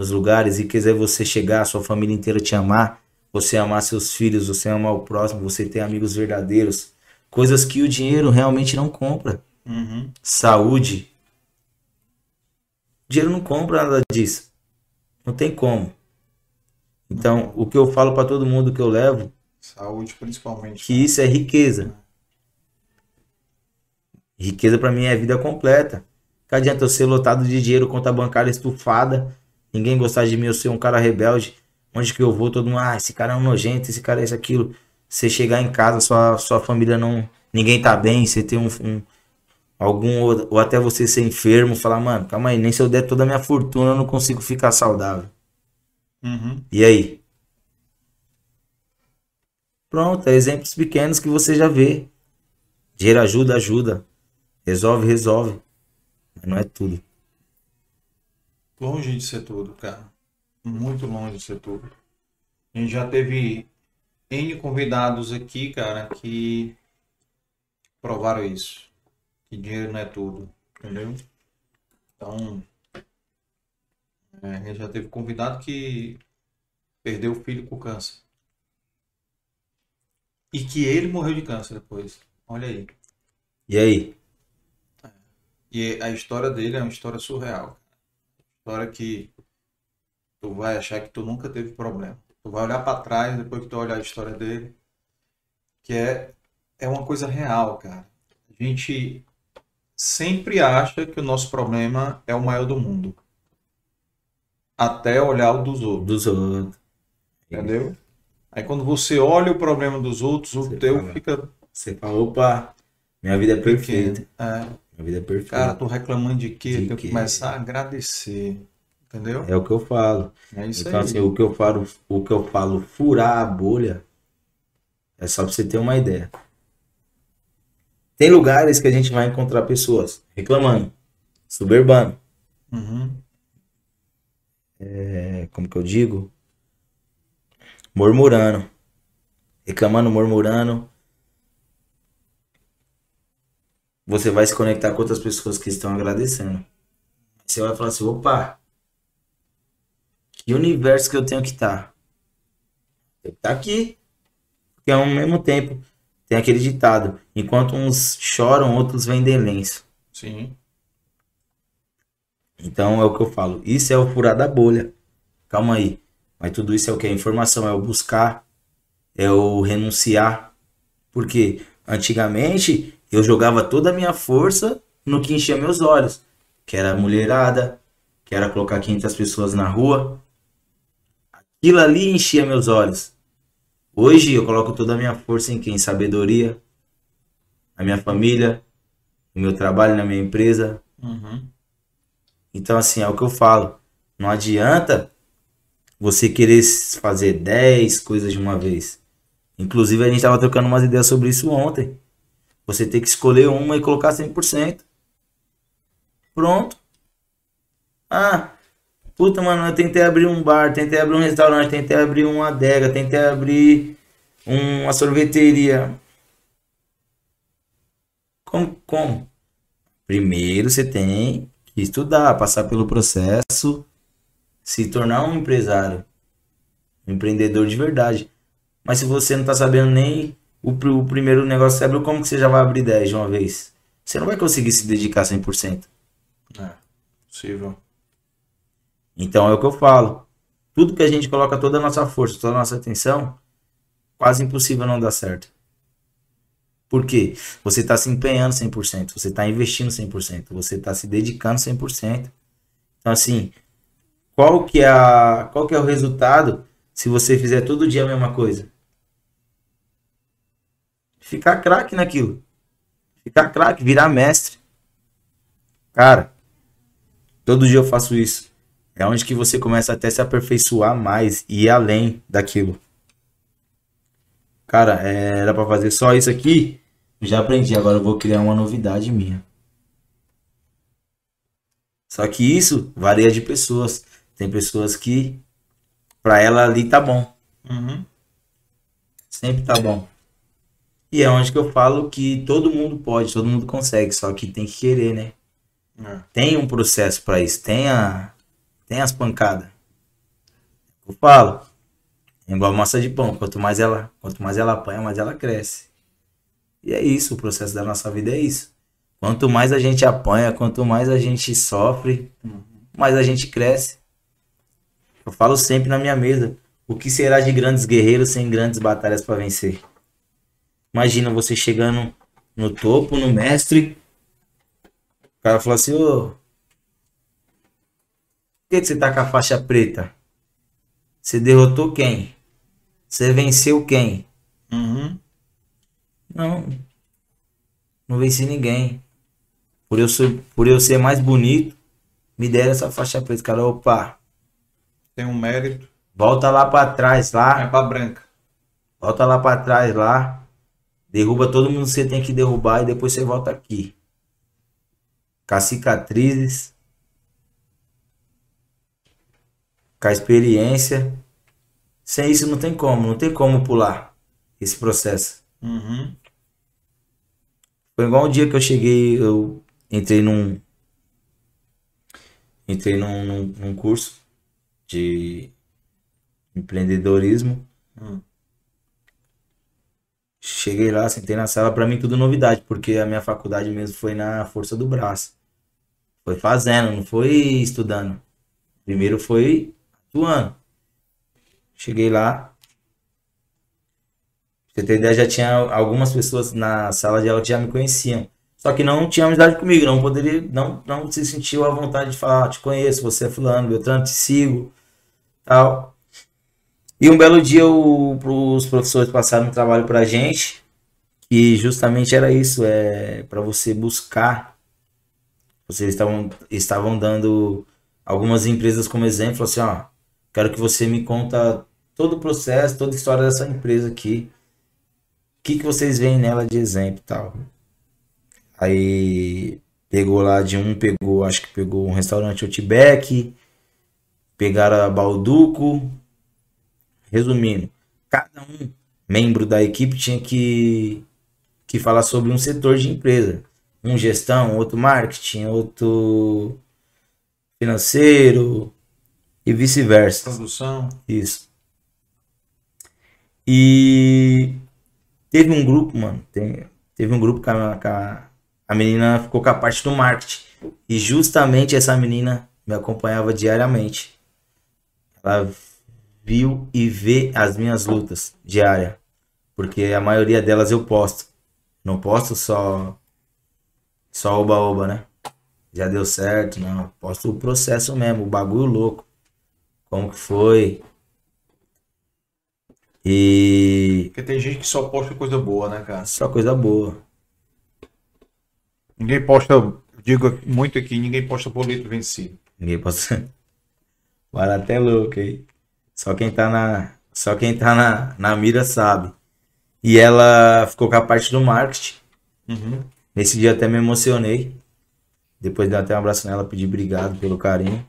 nos lugares. Riqueza é você chegar, a sua família inteira te amar, você amar seus filhos, você amar o próximo, você ter amigos verdadeiros. Coisas que o dinheiro realmente não compra. Uhum. Saúde. O dinheiro não compra nada disso. Não tem como. Então, o que eu falo para todo mundo que eu levo. Saúde, principalmente. Que isso é riqueza. Riqueza para mim é vida completa. Que adianta eu ser lotado de dinheiro, conta bancária estufada, ninguém gostar de mim, eu ser um cara rebelde. Onde que eu vou, todo mundo, ah, esse cara é um nojento, esse cara é isso, aquilo. Você chegar em casa, sua, sua família não. Ninguém tá bem, você tem um, um algum ou, ou, até você ser enfermo, falar, mano, calma aí, nem se eu der toda a minha fortuna eu não consigo ficar saudável. Uhum. E aí? Pronto, é exemplos pequenos que você já vê. Dinheiro ajuda, ajuda. Resolve, resolve. Mas não é tudo. Longe de ser tudo, cara. Muito longe de ser tudo. A gente já teve N convidados aqui, cara, que provaram isso. Que dinheiro não é tudo. Entendeu? Então. É, a gente já teve convidado que perdeu o filho com câncer. E que ele morreu de câncer depois. Olha aí. E aí? E a história dele é uma história surreal. História que tu vai achar que tu nunca teve problema. Tu vai olhar para trás depois que tu olhar a história dele, que é é uma coisa real, cara. A gente sempre acha que o nosso problema é o maior do mundo. Até olhar o dos outros. Dos outros. Entendeu? Aí quando você olha o problema dos outros, o Você teu fala. fica Você fala, opa, minha vida é perfeita. É, Minha vida é perfeita. cara, tô reclamando de quê? De Tenho que começar a agradecer. Entendeu? É o que eu falo. É isso então, aí. assim, o que eu falo, o que eu falo, furar a bolha, é só pra você ter uma ideia. Tem lugares que a gente vai encontrar pessoas reclamando, suburbano, Uhum. é, como que eu digo? Murmurando. Reclamando, murmurando. Você vai se conectar com outras pessoas que estão agradecendo. Você vai falar assim, opa, que universo que eu tenho que estar? Tem que estar aqui. Porque ao mesmo tempo tem aquele ditado, enquanto uns choram, outros vendem lenço. Sim. Então é o que eu falo. Isso é o furar da bolha. Calma aí. Mas tudo isso é o que? Informação é o buscar, é o renunciar. Porque antigamente eu jogava toda a minha força no que enchia meus olhos, que era a mulherada, que era colocar 500 pessoas na rua. Aquilo ali enchia meus olhos. Hoje eu coloco toda a minha força em quem? Sabedoria, na minha família, no meu trabalho, na minha empresa, Uhum. então, assim, é o que eu falo. Não adianta você querer fazer 10 coisas de uma vez. Inclusive, a gente tava trocando umas ideias sobre isso ontem. Você tem que escolher uma e colocar 100%. Pronto. Ah, puta, mano, eu tentei abrir um bar, tentei abrir um restaurante, tentei abrir uma adega, tentei abrir uma sorveteria. Como? Como? Primeiro você tem que estudar, passar pelo processo, se tornar um empresário, um empreendedor de verdade. Mas se você não tá sabendo nem o, o primeiro negócio você abriu, como que você já vai abrir 10 de uma vez? Você não vai conseguir se dedicar 100%. É. Possível. Então é o que eu falo. Tudo que a gente coloca toda a nossa força, toda a nossa atenção, quase impossível não dar certo. Por quê? Você está se empenhando 100%, você está investindo 100%, você está se dedicando 100%. Então assim, qual que é a, qual que é o resultado se você fizer todo dia a mesma coisa? Ficar craque naquilo. Ficar craque, virar mestre. Cara, todo dia eu faço isso. É onde que você começa até se aperfeiçoar mais e ir além daquilo. Cara, é, era pra fazer só isso aqui. Já aprendi, agora eu vou criar uma novidade minha. Só que isso varia de pessoas. Tem pessoas que pra ela ali tá bom, Uhum. sempre tá bom. E é onde que eu falo que todo mundo pode, todo mundo consegue, só que tem que querer, né? É. Tem um processo pra isso, tem a tem as pancadas. Eu falo, é igual massa de pão, quanto mais ela, quanto mais ela apanha, mais ela cresce. E é isso, o processo da nossa vida é isso. Quanto mais a gente apanha, quanto mais a gente sofre, mais a gente cresce. Eu falo sempre na minha mesa, o que será de grandes guerreiros sem grandes batalhas para vencer? Imagina você chegando no topo, no mestre, o cara fala assim, ô, que, que você tá com a faixa preta? Você derrotou quem? Você venceu quem? Uhum. Não. Não venci ninguém. Por eu, ser, por eu ser mais bonito, me deram essa faixa preta. Cara, opa. Tem um mérito. Volta lá pra trás, lá. É pra branca. Volta lá pra trás, lá. Derruba todo mundo que você tem que derrubar e depois você volta aqui. Com as cicatrizes. Com a experiência. Sem isso não tem como, não tem como pular esse processo. Uhum. Foi igual um dia que eu cheguei, eu entrei num. Entrei num, num, num curso de empreendedorismo. Hum. Cheguei lá, sentei na sala, pra mim tudo novidade, porque a minha faculdade mesmo foi na força do braço. Foi fazendo, não foi estudando. Primeiro foi atuando. Cheguei lá. Pra você ter ideia, já tinha algumas pessoas na sala de aula que já me conheciam. Só que não tinha amizade comigo, não poderia, não, não se sentiu à vontade de falar, ah, te conheço, você é fulano, Beltrano, te sigo, tal. E um belo dia o, os professores passaram um trabalho pra gente, que justamente era isso, é para você buscar. Vocês estavam, estavam dando algumas empresas como exemplo, assim, ó, quero que você me conta todo o processo, toda a história dessa empresa aqui. O que, que vocês veem nela de exemplo e tal. Aí pegou lá de um, pegou, acho que pegou um restaurante Outback, pegaram a Balduco. Resumindo, cada um membro da equipe tinha que, que falar sobre um setor de empresa. Um gestão, outro marketing, outro financeiro e vice-versa. Produção. Isso. E teve um grupo, mano. Tem, teve um grupo com a, com a, a menina ficou com a parte do marketing. E justamente essa menina me acompanhava diariamente. Ela viu e vê as minhas lutas diárias. Porque a maioria delas eu posto. Não posto só só oba-oba, né? Já deu certo, não. Posto o processo mesmo, o bagulho louco. Como que foi? E Porque tem gente que só posta coisa boa, né, cara? só coisa boa. Ninguém posta, digo muito aqui, ninguém posta boleto vencido. Ninguém possa. Vai até louco aí. Só quem tá na. Só quem tá na, na mira sabe. E ela ficou com a parte do marketing. Uhum. Nesse dia até me emocionei. Depois dei até um abraço nela, pedi obrigado pelo carinho.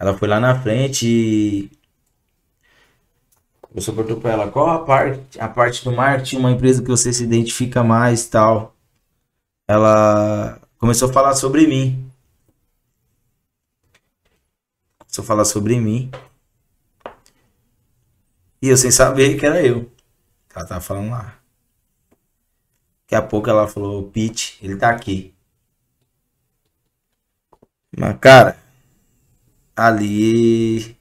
Ela foi lá na frente e. Eu só perguntou pra ela qual a parte, a parte do marketing, uma empresa que você se identifica mais tal. Ela começou a falar sobre mim. Começou a falar sobre mim. E eu sem saber que era eu. Ela tava falando lá. Daqui a pouco ela falou, Pete, ele tá aqui. Mas, cara, ali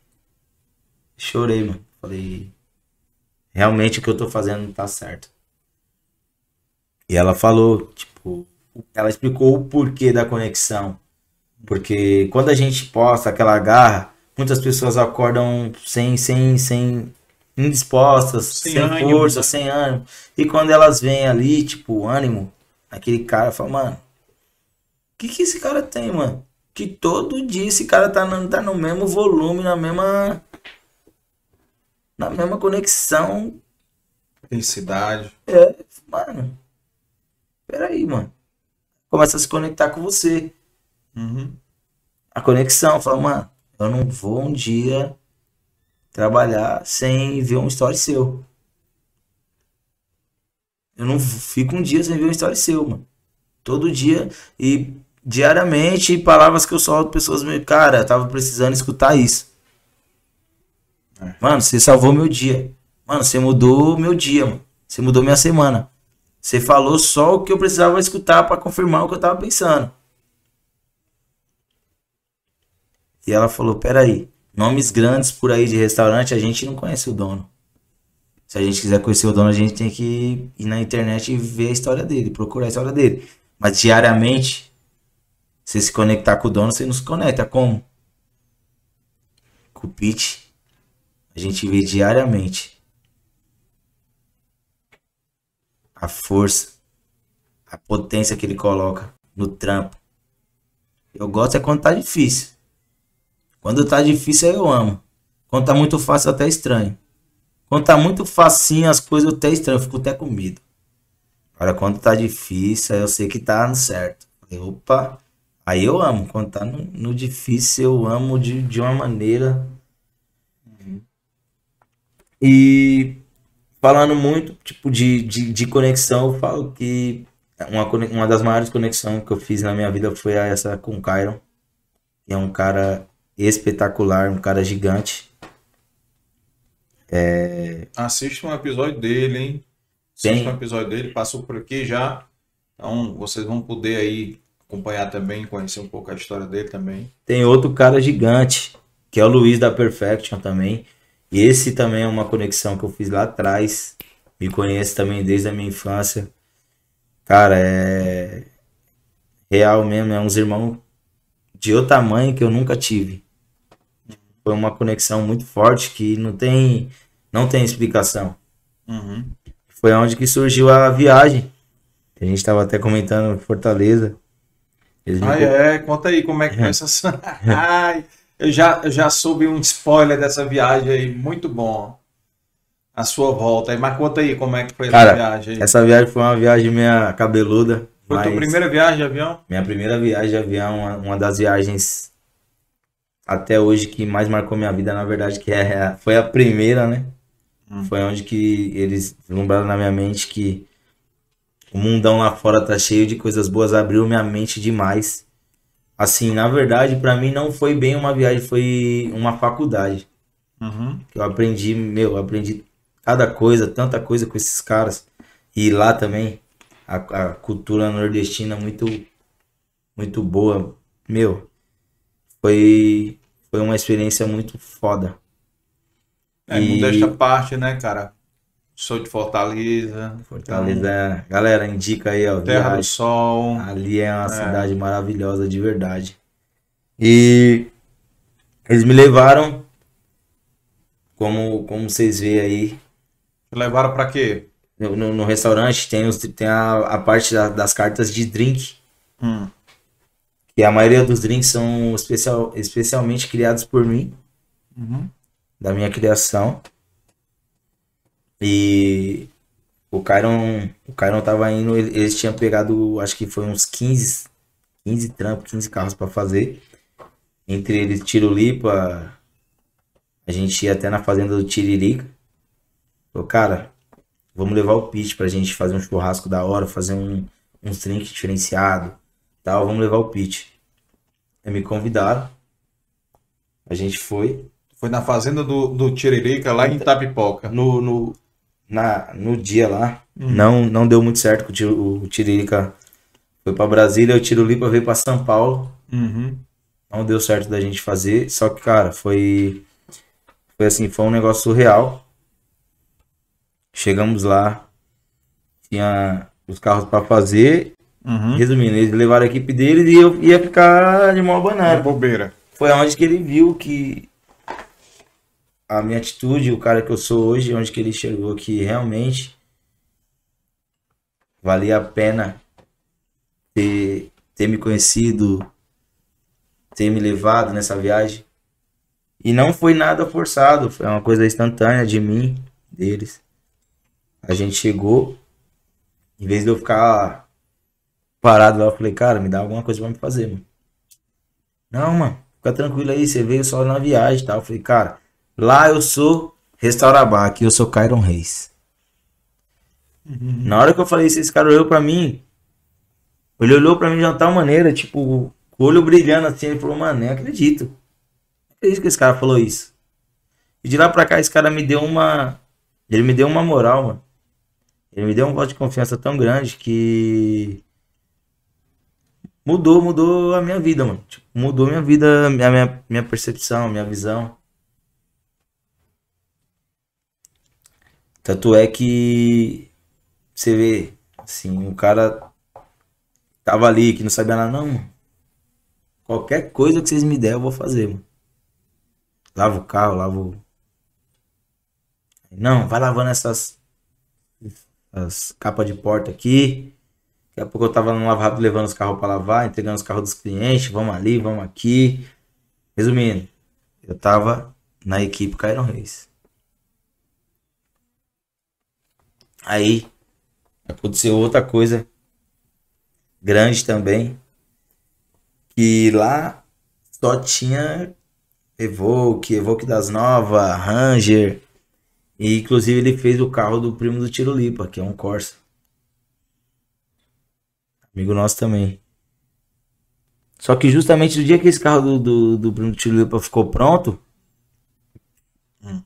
chorei, mano. Falei, realmente o que eu tô fazendo não tá certo. E ela falou, tipo, ela explicou o porquê da conexão. Porque quando a gente posta aquela garra, muitas pessoas acordam sem, sem, sem indispostas, Sem sem, ânimo, força, né? sem ânimo. E quando elas vêm ali, tipo, ânimo, aquele cara fala, mano, o que que esse cara tem, mano? Que todo dia esse cara tá no, tá no mesmo volume, na mesma. Na mesma conexão. Felicidade. É, mano. Peraí, mano. Começa a se conectar com você. Uhum. A conexão, fala, mano, eu não vou um dia trabalhar sem ver um story seu. Eu não fico um dia sem ver um story seu, mano. Todo dia e diariamente palavras que eu solto, pessoas me, cara, eu tava precisando escutar isso. É. Mano, você salvou meu dia. Mano, você mudou meu dia, mano. Você mudou minha semana. Você falou só o que eu precisava escutar pra confirmar o que eu tava pensando. E ela falou: Peraí, nomes grandes por aí de restaurante, a gente não conhece o dono. Se a gente quiser conhecer o dono, a gente tem que ir na internet e ver a história dele, procurar a história dele. Mas diariamente, você se conectar com o dono, você não se conecta. Como? com o Pete, a gente vê diariamente a força, a potência que ele coloca no trampo. Eu gosto é quando tá difícil. Quando tá difícil eu amo. Quando tá muito fácil até estranho. Quando tá muito facinho as coisas eu até estranho, eu fico até com medo. Agora quando tá difícil eu sei que tá no certo. Opa, aí eu amo. Quando tá no, no difícil eu amo de, de uma maneira. E falando muito tipo de, de, de conexão, eu falo que uma, uma das maiores conexões que eu fiz na minha vida foi essa com o Kyron. Que é um cara espetacular, um cara gigante. É... Assista um episódio dele, hein? Assista Tem... um episódio dele, passou por aqui já. Então vocês vão poder aí acompanhar também, conhecer um pouco a história dele também. Tem outro cara gigante, que é o Luiz da Perfection também. E esse também é uma conexão que eu fiz lá atrás. Me conhece também desde a minha infância. Cara, é real mesmo, é uns irmãos de outro tamanho que eu nunca tive. Foi uma conexão muito forte que não tem, não tem explicação. Uhum. Foi onde que surgiu a viagem. A gente estava até comentando Fortaleza. ah, é? Conta aí como é que foi essa. Ai, eu já, eu já soube um spoiler dessa viagem aí, muito bom. A sua volta aí, mas conta aí como é que foi Cara, essa viagem aí. Essa viagem foi uma viagem minha cabeluda. Foi a tua primeira viagem de avião? Minha primeira viagem de avião, uma, uma das viagens até hoje que mais marcou minha vida, na verdade, que é, foi a primeira, né? Hum. Foi onde que eles lembraram na minha mente que o mundão lá fora tá cheio de coisas boas, abriu minha mente demais. Assim, na verdade, para mim não foi bem uma viagem, foi uma faculdade. Uhum. Eu aprendi, meu, aprendi cada coisa, tanta coisa com esses caras. E lá também, a, a cultura nordestina muito, muito boa. Meu, foi, foi uma experiência muito foda. É, e... modesta parte, né, cara? Sou de Fortaleza. Fortaleza, então... É. galera, indica aí, ó. Terra viagem. do Sol. Ali é uma é. cidade maravilhosa, de verdade. E eles me levaram, como, como vocês veem aí. Levaram para quê? No, no, no, restaurante tem, os, tem a, a parte da, das cartas de drink. Hum. Que a maioria dos drinks são especial, especialmente criados por mim. Uhum. Da minha criação. E o Cairon, o Cairon tava indo, eles tinham pegado, acho que foi uns 15, 15 trampos, 15 carros para fazer. Entre eles Tirolipa, a gente ia até na fazenda do Tiririca. Falou, cara, vamos levar o pitch pra gente fazer um churrasco da hora, fazer um, um drink diferenciado, tal, vamos levar o pitch. Aí me convidaram, a gente foi. Foi na fazenda do, do Tiririca, lá em Itapipoca. No, no, na, no dia lá. Uhum. Não, não deu muito certo. O, tiro, o Tiririca foi para Brasília, o Tirolipa veio para São Paulo. Uhum. Não deu certo da gente fazer. Só que, cara, foi. Foi assim, foi um negócio surreal. Chegamos lá, tinha os carros para fazer. Uhum. Resumindo, eles levaram a equipe deles e eu ia ficar de mão banana. bobeira. Foi onde que ele viu que a minha atitude, o cara que eu sou hoje, onde que ele chegou que realmente valia a pena ter, ter me conhecido, ter me levado nessa viagem. E não foi nada forçado, foi uma coisa instantânea de mim, deles. A gente chegou, em vez de eu ficar parado lá, eu falei, cara, me dá alguma coisa pra me fazer, mano. Não, mano, fica tranquilo aí, você veio só na viagem e tal. Eu falei, cara, Lá eu sou Restaurabar, aqui eu sou Kyron Reis. Uhum. Na hora que eu falei isso, esse cara olhou pra mim. Ele olhou pra mim de uma tal maneira, tipo, o olho brilhando assim. Ele falou, mano, nem acredito. Não acredito que esse cara falou isso. E de lá pra cá, esse cara me deu uma. Ele me deu uma moral, mano. Ele me deu um voto de confiança tão grande que. Mudou, mudou a minha vida, mano. Tipo, mudou minha vida, a minha, minha percepção, minha visão. Tanto é que você vê, assim, o cara tava ali que não sabia nada, não, mano. Qualquer coisa que vocês me der, eu vou fazer, mano. lava o carro, lavo. Não, vai lavando essas as capas de porta aqui. Daqui a pouco eu tava no lava rápido levando os carros para lavar, entregando os carros dos clientes, vamos ali, vamos aqui. Resumindo, eu tava na equipe Cairo Reis. Aí aconteceu outra coisa grande também. Que lá só tinha Evoque, Evoque das Novas, Ranger. E inclusive ele fez o carro do primo do Tirolipa, que é um Corsa. Amigo nosso também. Só que justamente no dia que esse carro do, do, do primo do Tirolipa ficou pronto, hum.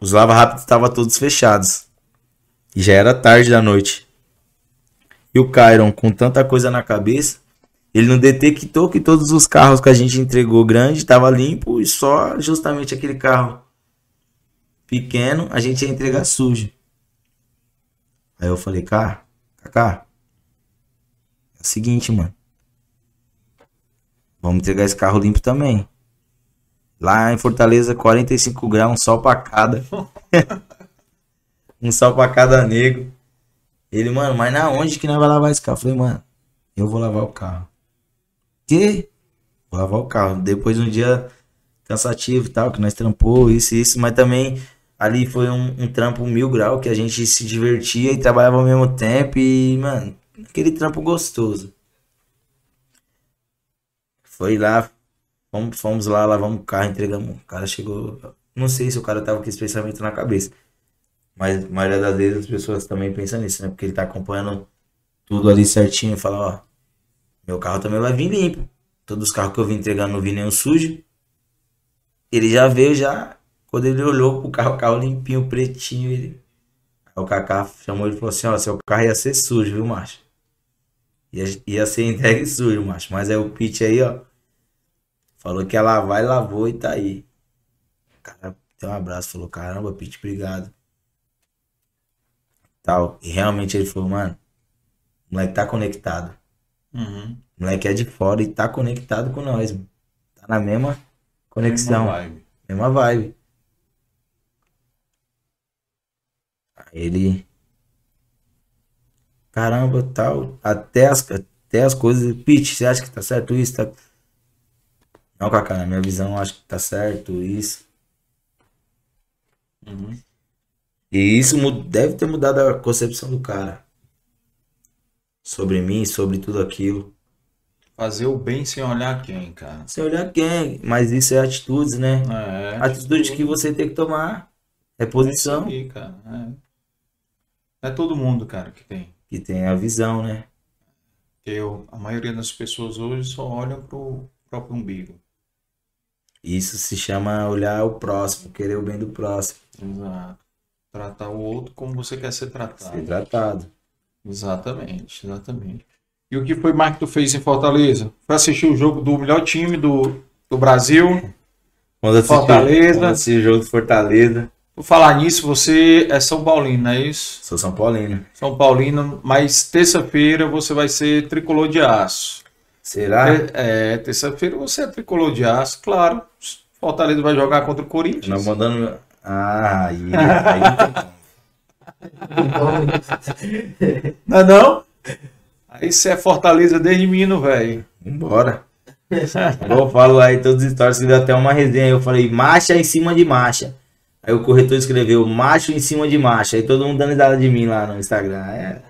os lava rápidos estavam todos fechados. E já era tarde da noite. E o Kyron, com tanta coisa na cabeça, ele não detectou que todos os carros que a gente entregou grande estava limpo e só justamente aquele carro pequeno a gente ia entregar sujo. Aí eu falei, cara, o seguinte, mano. Vamos entregar esse carro limpo também. Lá em Fortaleza, 45 graus, um sol pra cada. um sol pra cada nego. Ele, mano, mas na onde que nós vai lavar esse carro? Eu falei, mano, eu vou lavar o carro. Que? Vou lavar o carro. Depois um dia cansativo e tal, que nós trampou, isso e isso, mas também ali foi um, um, trampo mil grau que a gente se divertia e trabalhava ao mesmo tempo e, mano, aquele trampo gostoso. Foi lá, fomos, fomos lá, lavamos o carro, entregamos. O cara chegou. Não sei se o cara tava com esse pensamento na cabeça. Mas a maioria das vezes as pessoas também pensam nisso, né? Porque ele tá acompanhando tudo ali certinho e fala, ó, meu carro também vai vir limpo. Todos os carros que eu vim entregar não vi nenhum sujo. Ele já veio já. Quando ele olhou pro carro, o carro limpinho, pretinho, ele. Aí o Kaká chamou ele e falou assim, ó, seu carro ia ser sujo, viu, macho? Ia, ia ser entregue sujo, macho. Mas aí o Pete aí, ó. Falou que ia lavar e lavou e tá aí. O cara deu um abraço, falou, caramba, Pete, obrigado tal. E realmente ele falou, mano, o moleque tá conectado. Uhum. O moleque é de fora e tá conectado com nós, mano. Tá na mesma conexão. Mesma vibe. Mesma vibe. Aí ele. Caramba, tal. Até as, até as coisas. Pete, você acha que tá certo isso? Tá... Não, Kaká, na minha visão, acho que tá certo isso. Uhum. E isso deve ter mudado a concepção do cara. Sobre mim, sobre tudo aquilo. Fazer o bem sem olhar quem, cara. Sem olhar quem. Mas isso é atitudes, né? É, atitude, atitude que você tem que tomar. É posição. É cara. É. é todo mundo, cara, que tem. Que tem a visão, né? Eu, a maioria das pessoas hoje só olham pro próprio umbigo. Isso se chama olhar o próximo, querer o bem do próximo. Exato. Tratar o outro como você quer ser tratado. Ser tratado. Exatamente, exatamente. E o que foi mais que tu fez em Fortaleza? Foi assistir o jogo do melhor time do, do Brasil. Quando assisti, Fortaleza. Quando assisti o jogo do Fortaleza. Por falar nisso, você é São Paulino, não é isso? Sou São Paulino. São Paulino, mas terça-feira você vai ser tricolor de aço. Será? É, é terça-feira você é tricolor de aço, claro. Fortaleza vai jogar contra o Corinthians. Não mandando ah, aí, aí não é não? Aí você é Fortaleza desde menino, velho. Embora. eu falo aí todas as histórias que deu até uma resenha. Eu falei, marcha em cima de marcha. Aí o corretor escreveu, macho em cima de marcha. Aí todo mundo dando risada de mim lá no Instagram. É.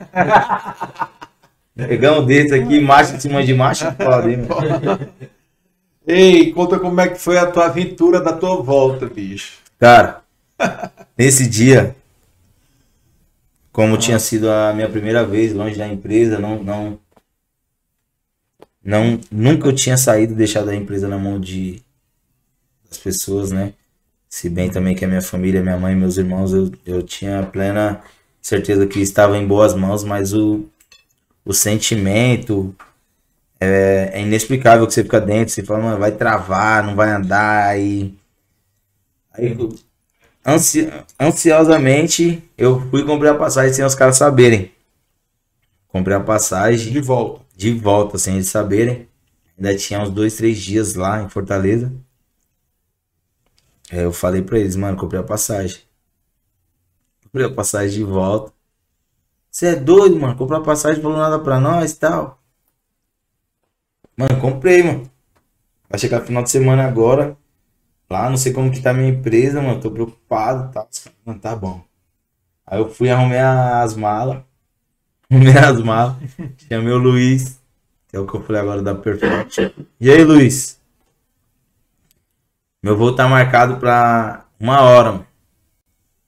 Pegar um desses aqui, macho em cima de marcha, foda, hein, Ei, conta como é que foi a tua aventura da tua volta, bicho. Cara, Nesse dia, como tinha sido a minha primeira vez longe da empresa, não, não, não, nunca eu tinha saído, deixado a empresa na mão de das pessoas, né? Se bem também que a minha família, minha mãe, meus irmãos, eu, eu tinha plena certeza que estava em boas mãos, mas o, o sentimento é, é inexplicável que você fica dentro, você fala, vai travar, não vai andar, e aí ansi ansiosamente eu fui comprar a passagem sem os caras saberem. Comprei a passagem. De volta. De volta, sem eles saberem. Ainda tinha uns dois, três dias lá em Fortaleza. Aí eu falei pra eles, mano, comprei a passagem. Comprei a passagem de volta. Você é doido, mano? Comprou a passagem, falou nada pra nós e tal. Mano, comprei, mano. Vai chegar final de semana agora. Lá, não sei como que tá minha empresa, mano. Tô preocupado tal. Mano, tá bom. Aí eu fui arrumei as malas. Arrumei as malas. Chamei o Luiz. Que é o que eu falei agora da Perfect. E aí, Luiz? Meu voo tá marcado pra uma hora, mano.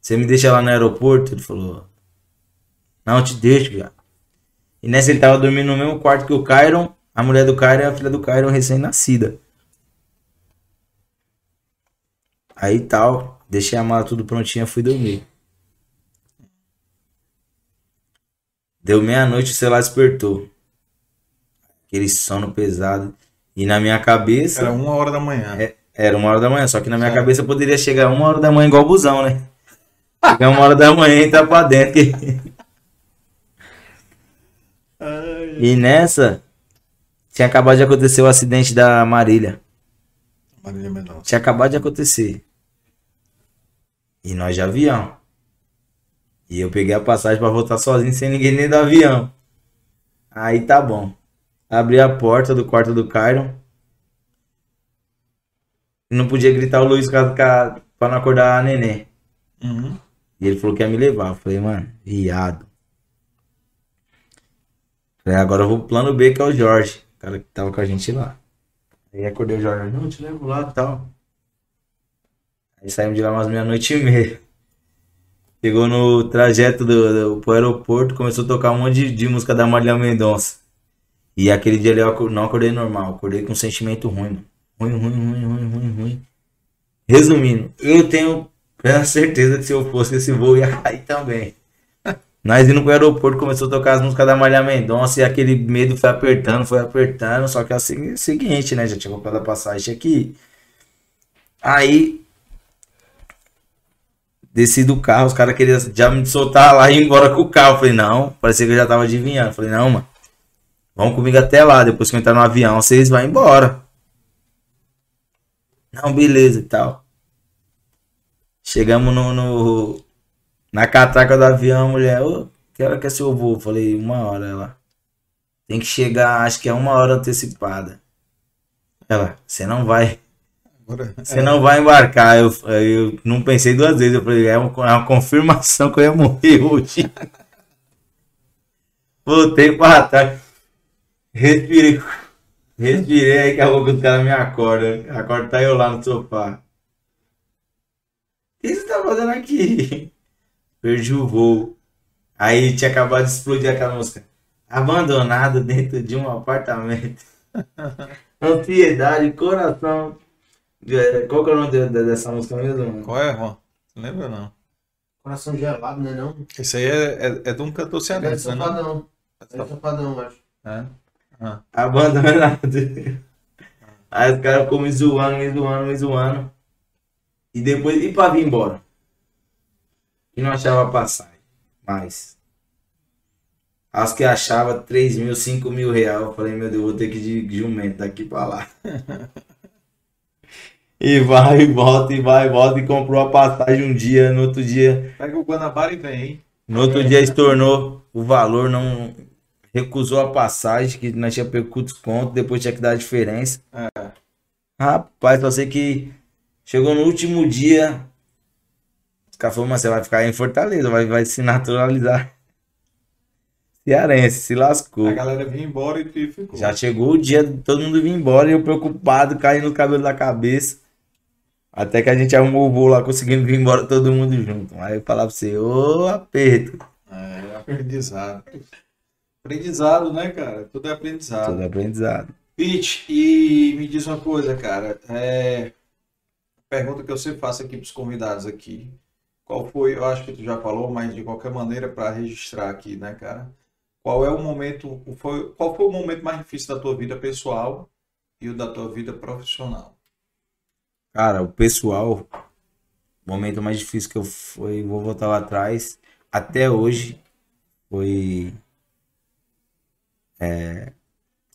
Você me deixa lá no aeroporto? Ele falou. Não, eu te deixo, viado. E nessa ele tava dormindo no mesmo quarto que o Kyron. A mulher do Kyron e a filha do Kyron recém-nascida. Aí tal, deixei a mala tudo prontinha, fui dormir. Deu meia-noite, o celular despertou. Aquele sono pesado. E na minha cabeça. Era uma hora da manhã. É, era uma hora da manhã, só que na minha cabeça poderia chegar uma hora da manhã igual o busão, né? Chegar uma hora da manhã e entrar pra dentro. e nessa, tinha acabado de acontecer o acidente da Marília. Marília Mendonça. Tinha acabado de acontecer. E nós de avião. E eu peguei a passagem pra voltar sozinho, sem ninguém nem do avião. Aí tá bom. Abri a porta do quarto do Cairo. Não podia gritar o Luiz pra, não acordar a neném. Uhum. E ele falou que ia me levar. Eu falei, mano, viado. Falei, agora eu vou pro plano B, que é o Jorge. O cara que tava com a gente lá. Aí acordei o Jorge, não, te levo lá e tal. Aí saímos de lá umas meia-noite e meia. Chegou no trajeto do, do, pro aeroporto, começou a tocar um monte de, de música da Marília Mendonça. E aquele dia ali eu não acordei normal, acordei com um sentimento ruim, mano. Ruim, ruim, ruim, ruim, ruim, ruim. Resumindo, eu tenho plena certeza que se eu fosse esse voo ia cair também. Nós indo pro aeroporto, começou a tocar as músicas da Marília Mendonça e aquele medo foi apertando, foi apertando. Só que é o segui- seguinte, né? Já tinha comprado a passagem aqui. Aí, desci do carro, os caras queriam já me soltar lá e ir embora com o carro. Falei, não, parecia que eu já tava adivinhando. Falei, não, mano, vamos comigo até lá. Depois que eu entrar no avião, vocês vão embora. Não, beleza e tal. Chegamos no, no- na catraca do avião, a mulher, ô, que hora que é seu voo? Falei, uma hora, ela. Tem que chegar, acho que é uma hora antecipada. Ela, você não vai, você não vai embarcar. Eu, eu não pensei duas vezes, eu falei, é uma, é uma confirmação que eu ia morrer hoje. Voltei para trás, respirei, respirei, aí que a pouco os caras me acordam. Acorda, tá eu lá no sofá. O que você tá fazendo aqui? Perdi o voo. Aí tinha acabado de explodir aquela música. Abandonado dentro de um apartamento. Ansiedade, coração. É, Qual que é o nome de- de- dessa música mesmo? qual é, Juan? Não lembra não? Coração gelado, né não? Esse aí é, é, é de um cantor É cearense, né? não? safadão. É safadão, acho. É. Abandonado. Aí os caras ficam me zoando, me zoando, me zoando. E depois, e pra vir embora? E não achava passagem. Mas. Acho que achava 3 mil, 5 mil reais. Eu falei, meu Deus, vou ter que ir de jumento daqui pra lá. e vai e volta, e vai e volta. E comprou a passagem um dia, no outro dia. Pega o Guanabara e vem, hein? No outro dia estornou o valor, não recusou a passagem, que nós tinha pego desconto, depois tinha que dar a diferença. Rapaz, só sei que chegou no último dia, os caras falaram, mas você vai ficar em Fortaleza, vai, vai se naturalizar. Cearense, se lascou. A galera vinha embora e ficou. Já chegou o dia de todo mundo vir embora e eu preocupado, caindo o cabelo da cabeça. Até que a gente arrumou o voo lá, conseguindo vir embora todo mundo junto. Aí eu falava pra você, ô aperto. É, aprendizado. Aprendizado, né, cara? Tudo é aprendizado. Todo aprendizado. Pete, e me diz uma coisa, cara. É... Pergunta que eu sempre faço aqui para os convidados aqui. Qual foi, eu acho que tu já falou, mas de qualquer maneira para registrar aqui, né, cara? Qual é o momento, foi, qual foi o momento mais difícil da tua vida pessoal e o da tua vida profissional? Cara, o pessoal, o momento mais difícil que eu fui, vou voltar lá atrás, até hoje, foi é,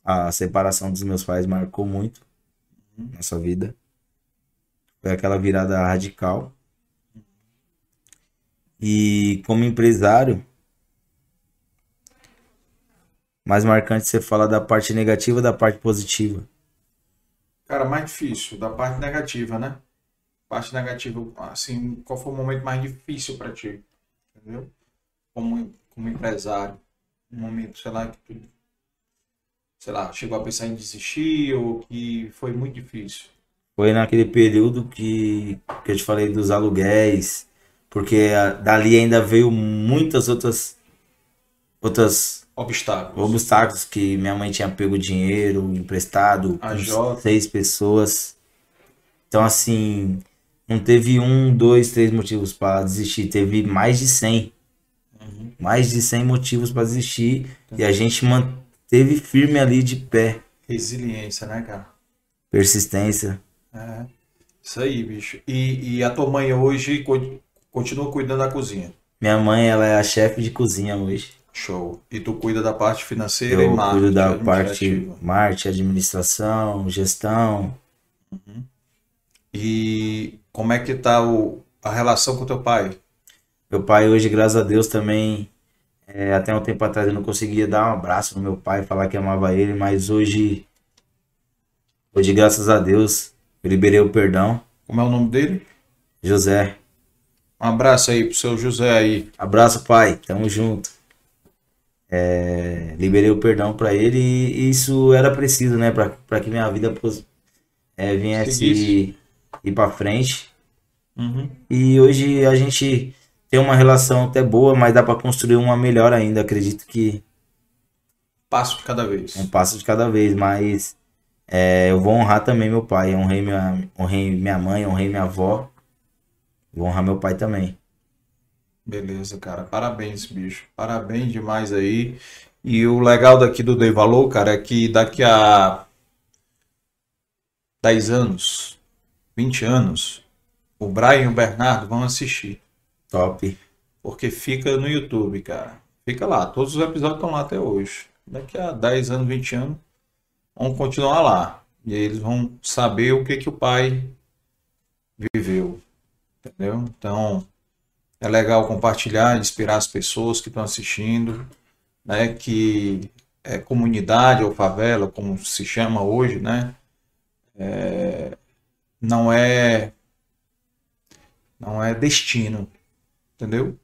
a separação dos meus pais marcou muito nossa vida. Foi aquela virada radical. E como empresário, mais marcante você fala da parte negativa ou da parte positiva? Cara, mais difícil, da parte negativa, né? Parte negativa, assim, qual foi o momento mais difícil para ti? Entendeu? Como, como empresário. Um momento, sei lá, que tu, sei lá, chegou a pensar em desistir ou que foi muito difícil. Foi naquele período que, que eu te falei dos aluguéis, porque a- dali ainda veio muitas outras outras Obstáculos. obstáculos que minha mãe tinha pego dinheiro emprestado A seis pessoas. Então assim, não teve um, dois, três motivos para desistir, teve mais de 100. Uhum. Mais de 100 motivos para desistir e a gente manteve firme ali de pé, Resiliência, né, cara? persistência. É. Isso aí, bicho. E, e a tua mãe hoje co- continua cuidando da cozinha. Minha mãe, ela é a chefe de cozinha hoje. Show. E tu cuida da parte financeira Eu e marketing cuido da parte marketing, administração, gestão. E como é que tá o, a relação com o teu pai? Meu pai hoje, graças a Deus, também. É, até um tempo atrás eu não conseguia dar um abraço no meu pai, falar que amava ele, mas hoje, hoje, graças a Deus, eu liberei o perdão. Como é o nome dele? José, Um abraço aí pro seu José aí. abraço pai, tamo junto. É, liberei o perdão pra ele e isso era preciso, né, Pra pra que minha vida é, viesse ir pra frente. Uhum. E hoje a gente tem uma relação até boa, mas dá pra construir uma melhor ainda. Acredito que Passo de cada vez. um passo de cada vez, mas é, eu vou honrar também meu pai. Honrei minha, honrei minha mãe, honrei minha avó. Vou honrar meu pai também. Beleza, cara. Parabéns, bicho. Parabéns demais aí. E o legal daqui do Dei Valor, cara, é que daqui a 10 anos, 20 anos, o Brian e o Bernardo vão assistir. Top. Porque fica no YouTube, cara. Fica lá. Todos os episódios estão lá até hoje. Daqui a 10 anos, 20 anos, vão continuar lá. E aí eles vão saber o que que o pai viveu. Entendeu? Então, é legal compartilhar, inspirar as pessoas que estão assistindo, né? Que é comunidade ou favela, como se chama hoje, né? É, não é não é destino, entendeu?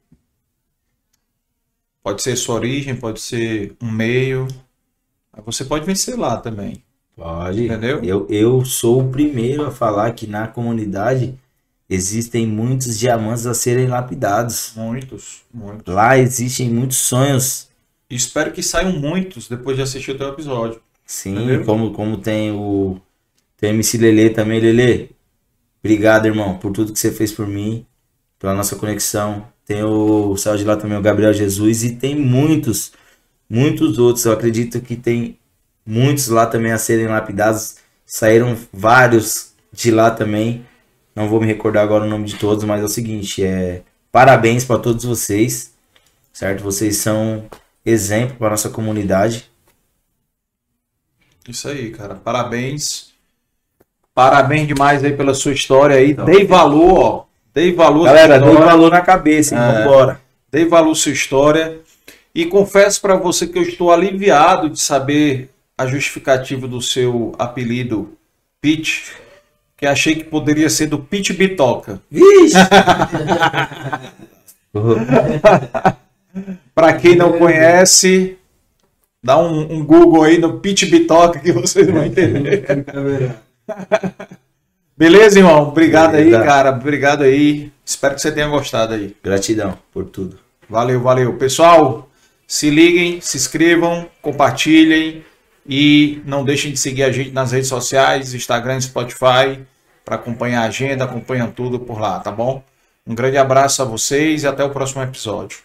Pode ser sua origem, pode ser um meio, você pode vencer lá também. Pode. Entendeu? Eu, eu sou o primeiro a falar que na comunidade existem muitos diamantes a serem lapidados. Muitos, muitos. Lá existem muitos sonhos. Espero que saiam muitos depois de assistir o teu episódio. Sim, Entendeu? como, como tem o, tem o MC Lele também, Lele. Obrigado, irmão, por tudo que você fez por mim, pela nossa conexão. Tem o saiu de lá também o Gabriel Jesus e tem muitos, muitos outros. Eu acredito que tem muitos lá também a serem lapidados. Saíram vários de lá também. Não vou me recordar agora o nome de todos, mas é o seguinte, é parabéns para todos vocês, certo? Vocês são exemplo para nossa comunidade. Isso aí, cara. Parabéns. Parabéns demais aí pela sua história aí. Dei valor, ó. Dei valor Galera, dei valor na cabeça, hein? É. Vambora. Dei valor sua história. E confesso para você que eu estou aliviado de saber a justificativa do seu apelido Pete, que achei que poderia ser do Pete Bitoca. Vixe! Para quem não conhece, dá um, um Google aí no Pete Bitoca que vocês vão entender. Beleza, irmão? Obrigado aí, Beleza. cara. Obrigado aí. Espero que você tenha gostado aí. Gratidão por tudo. Valeu, valeu. Pessoal, se liguem, se inscrevam, compartilhem e não deixem de seguir a gente nas redes sociais, Instagram, Spotify, para acompanhar a agenda, acompanham tudo por lá, tá bom? Um grande abraço a vocês e até o próximo episódio.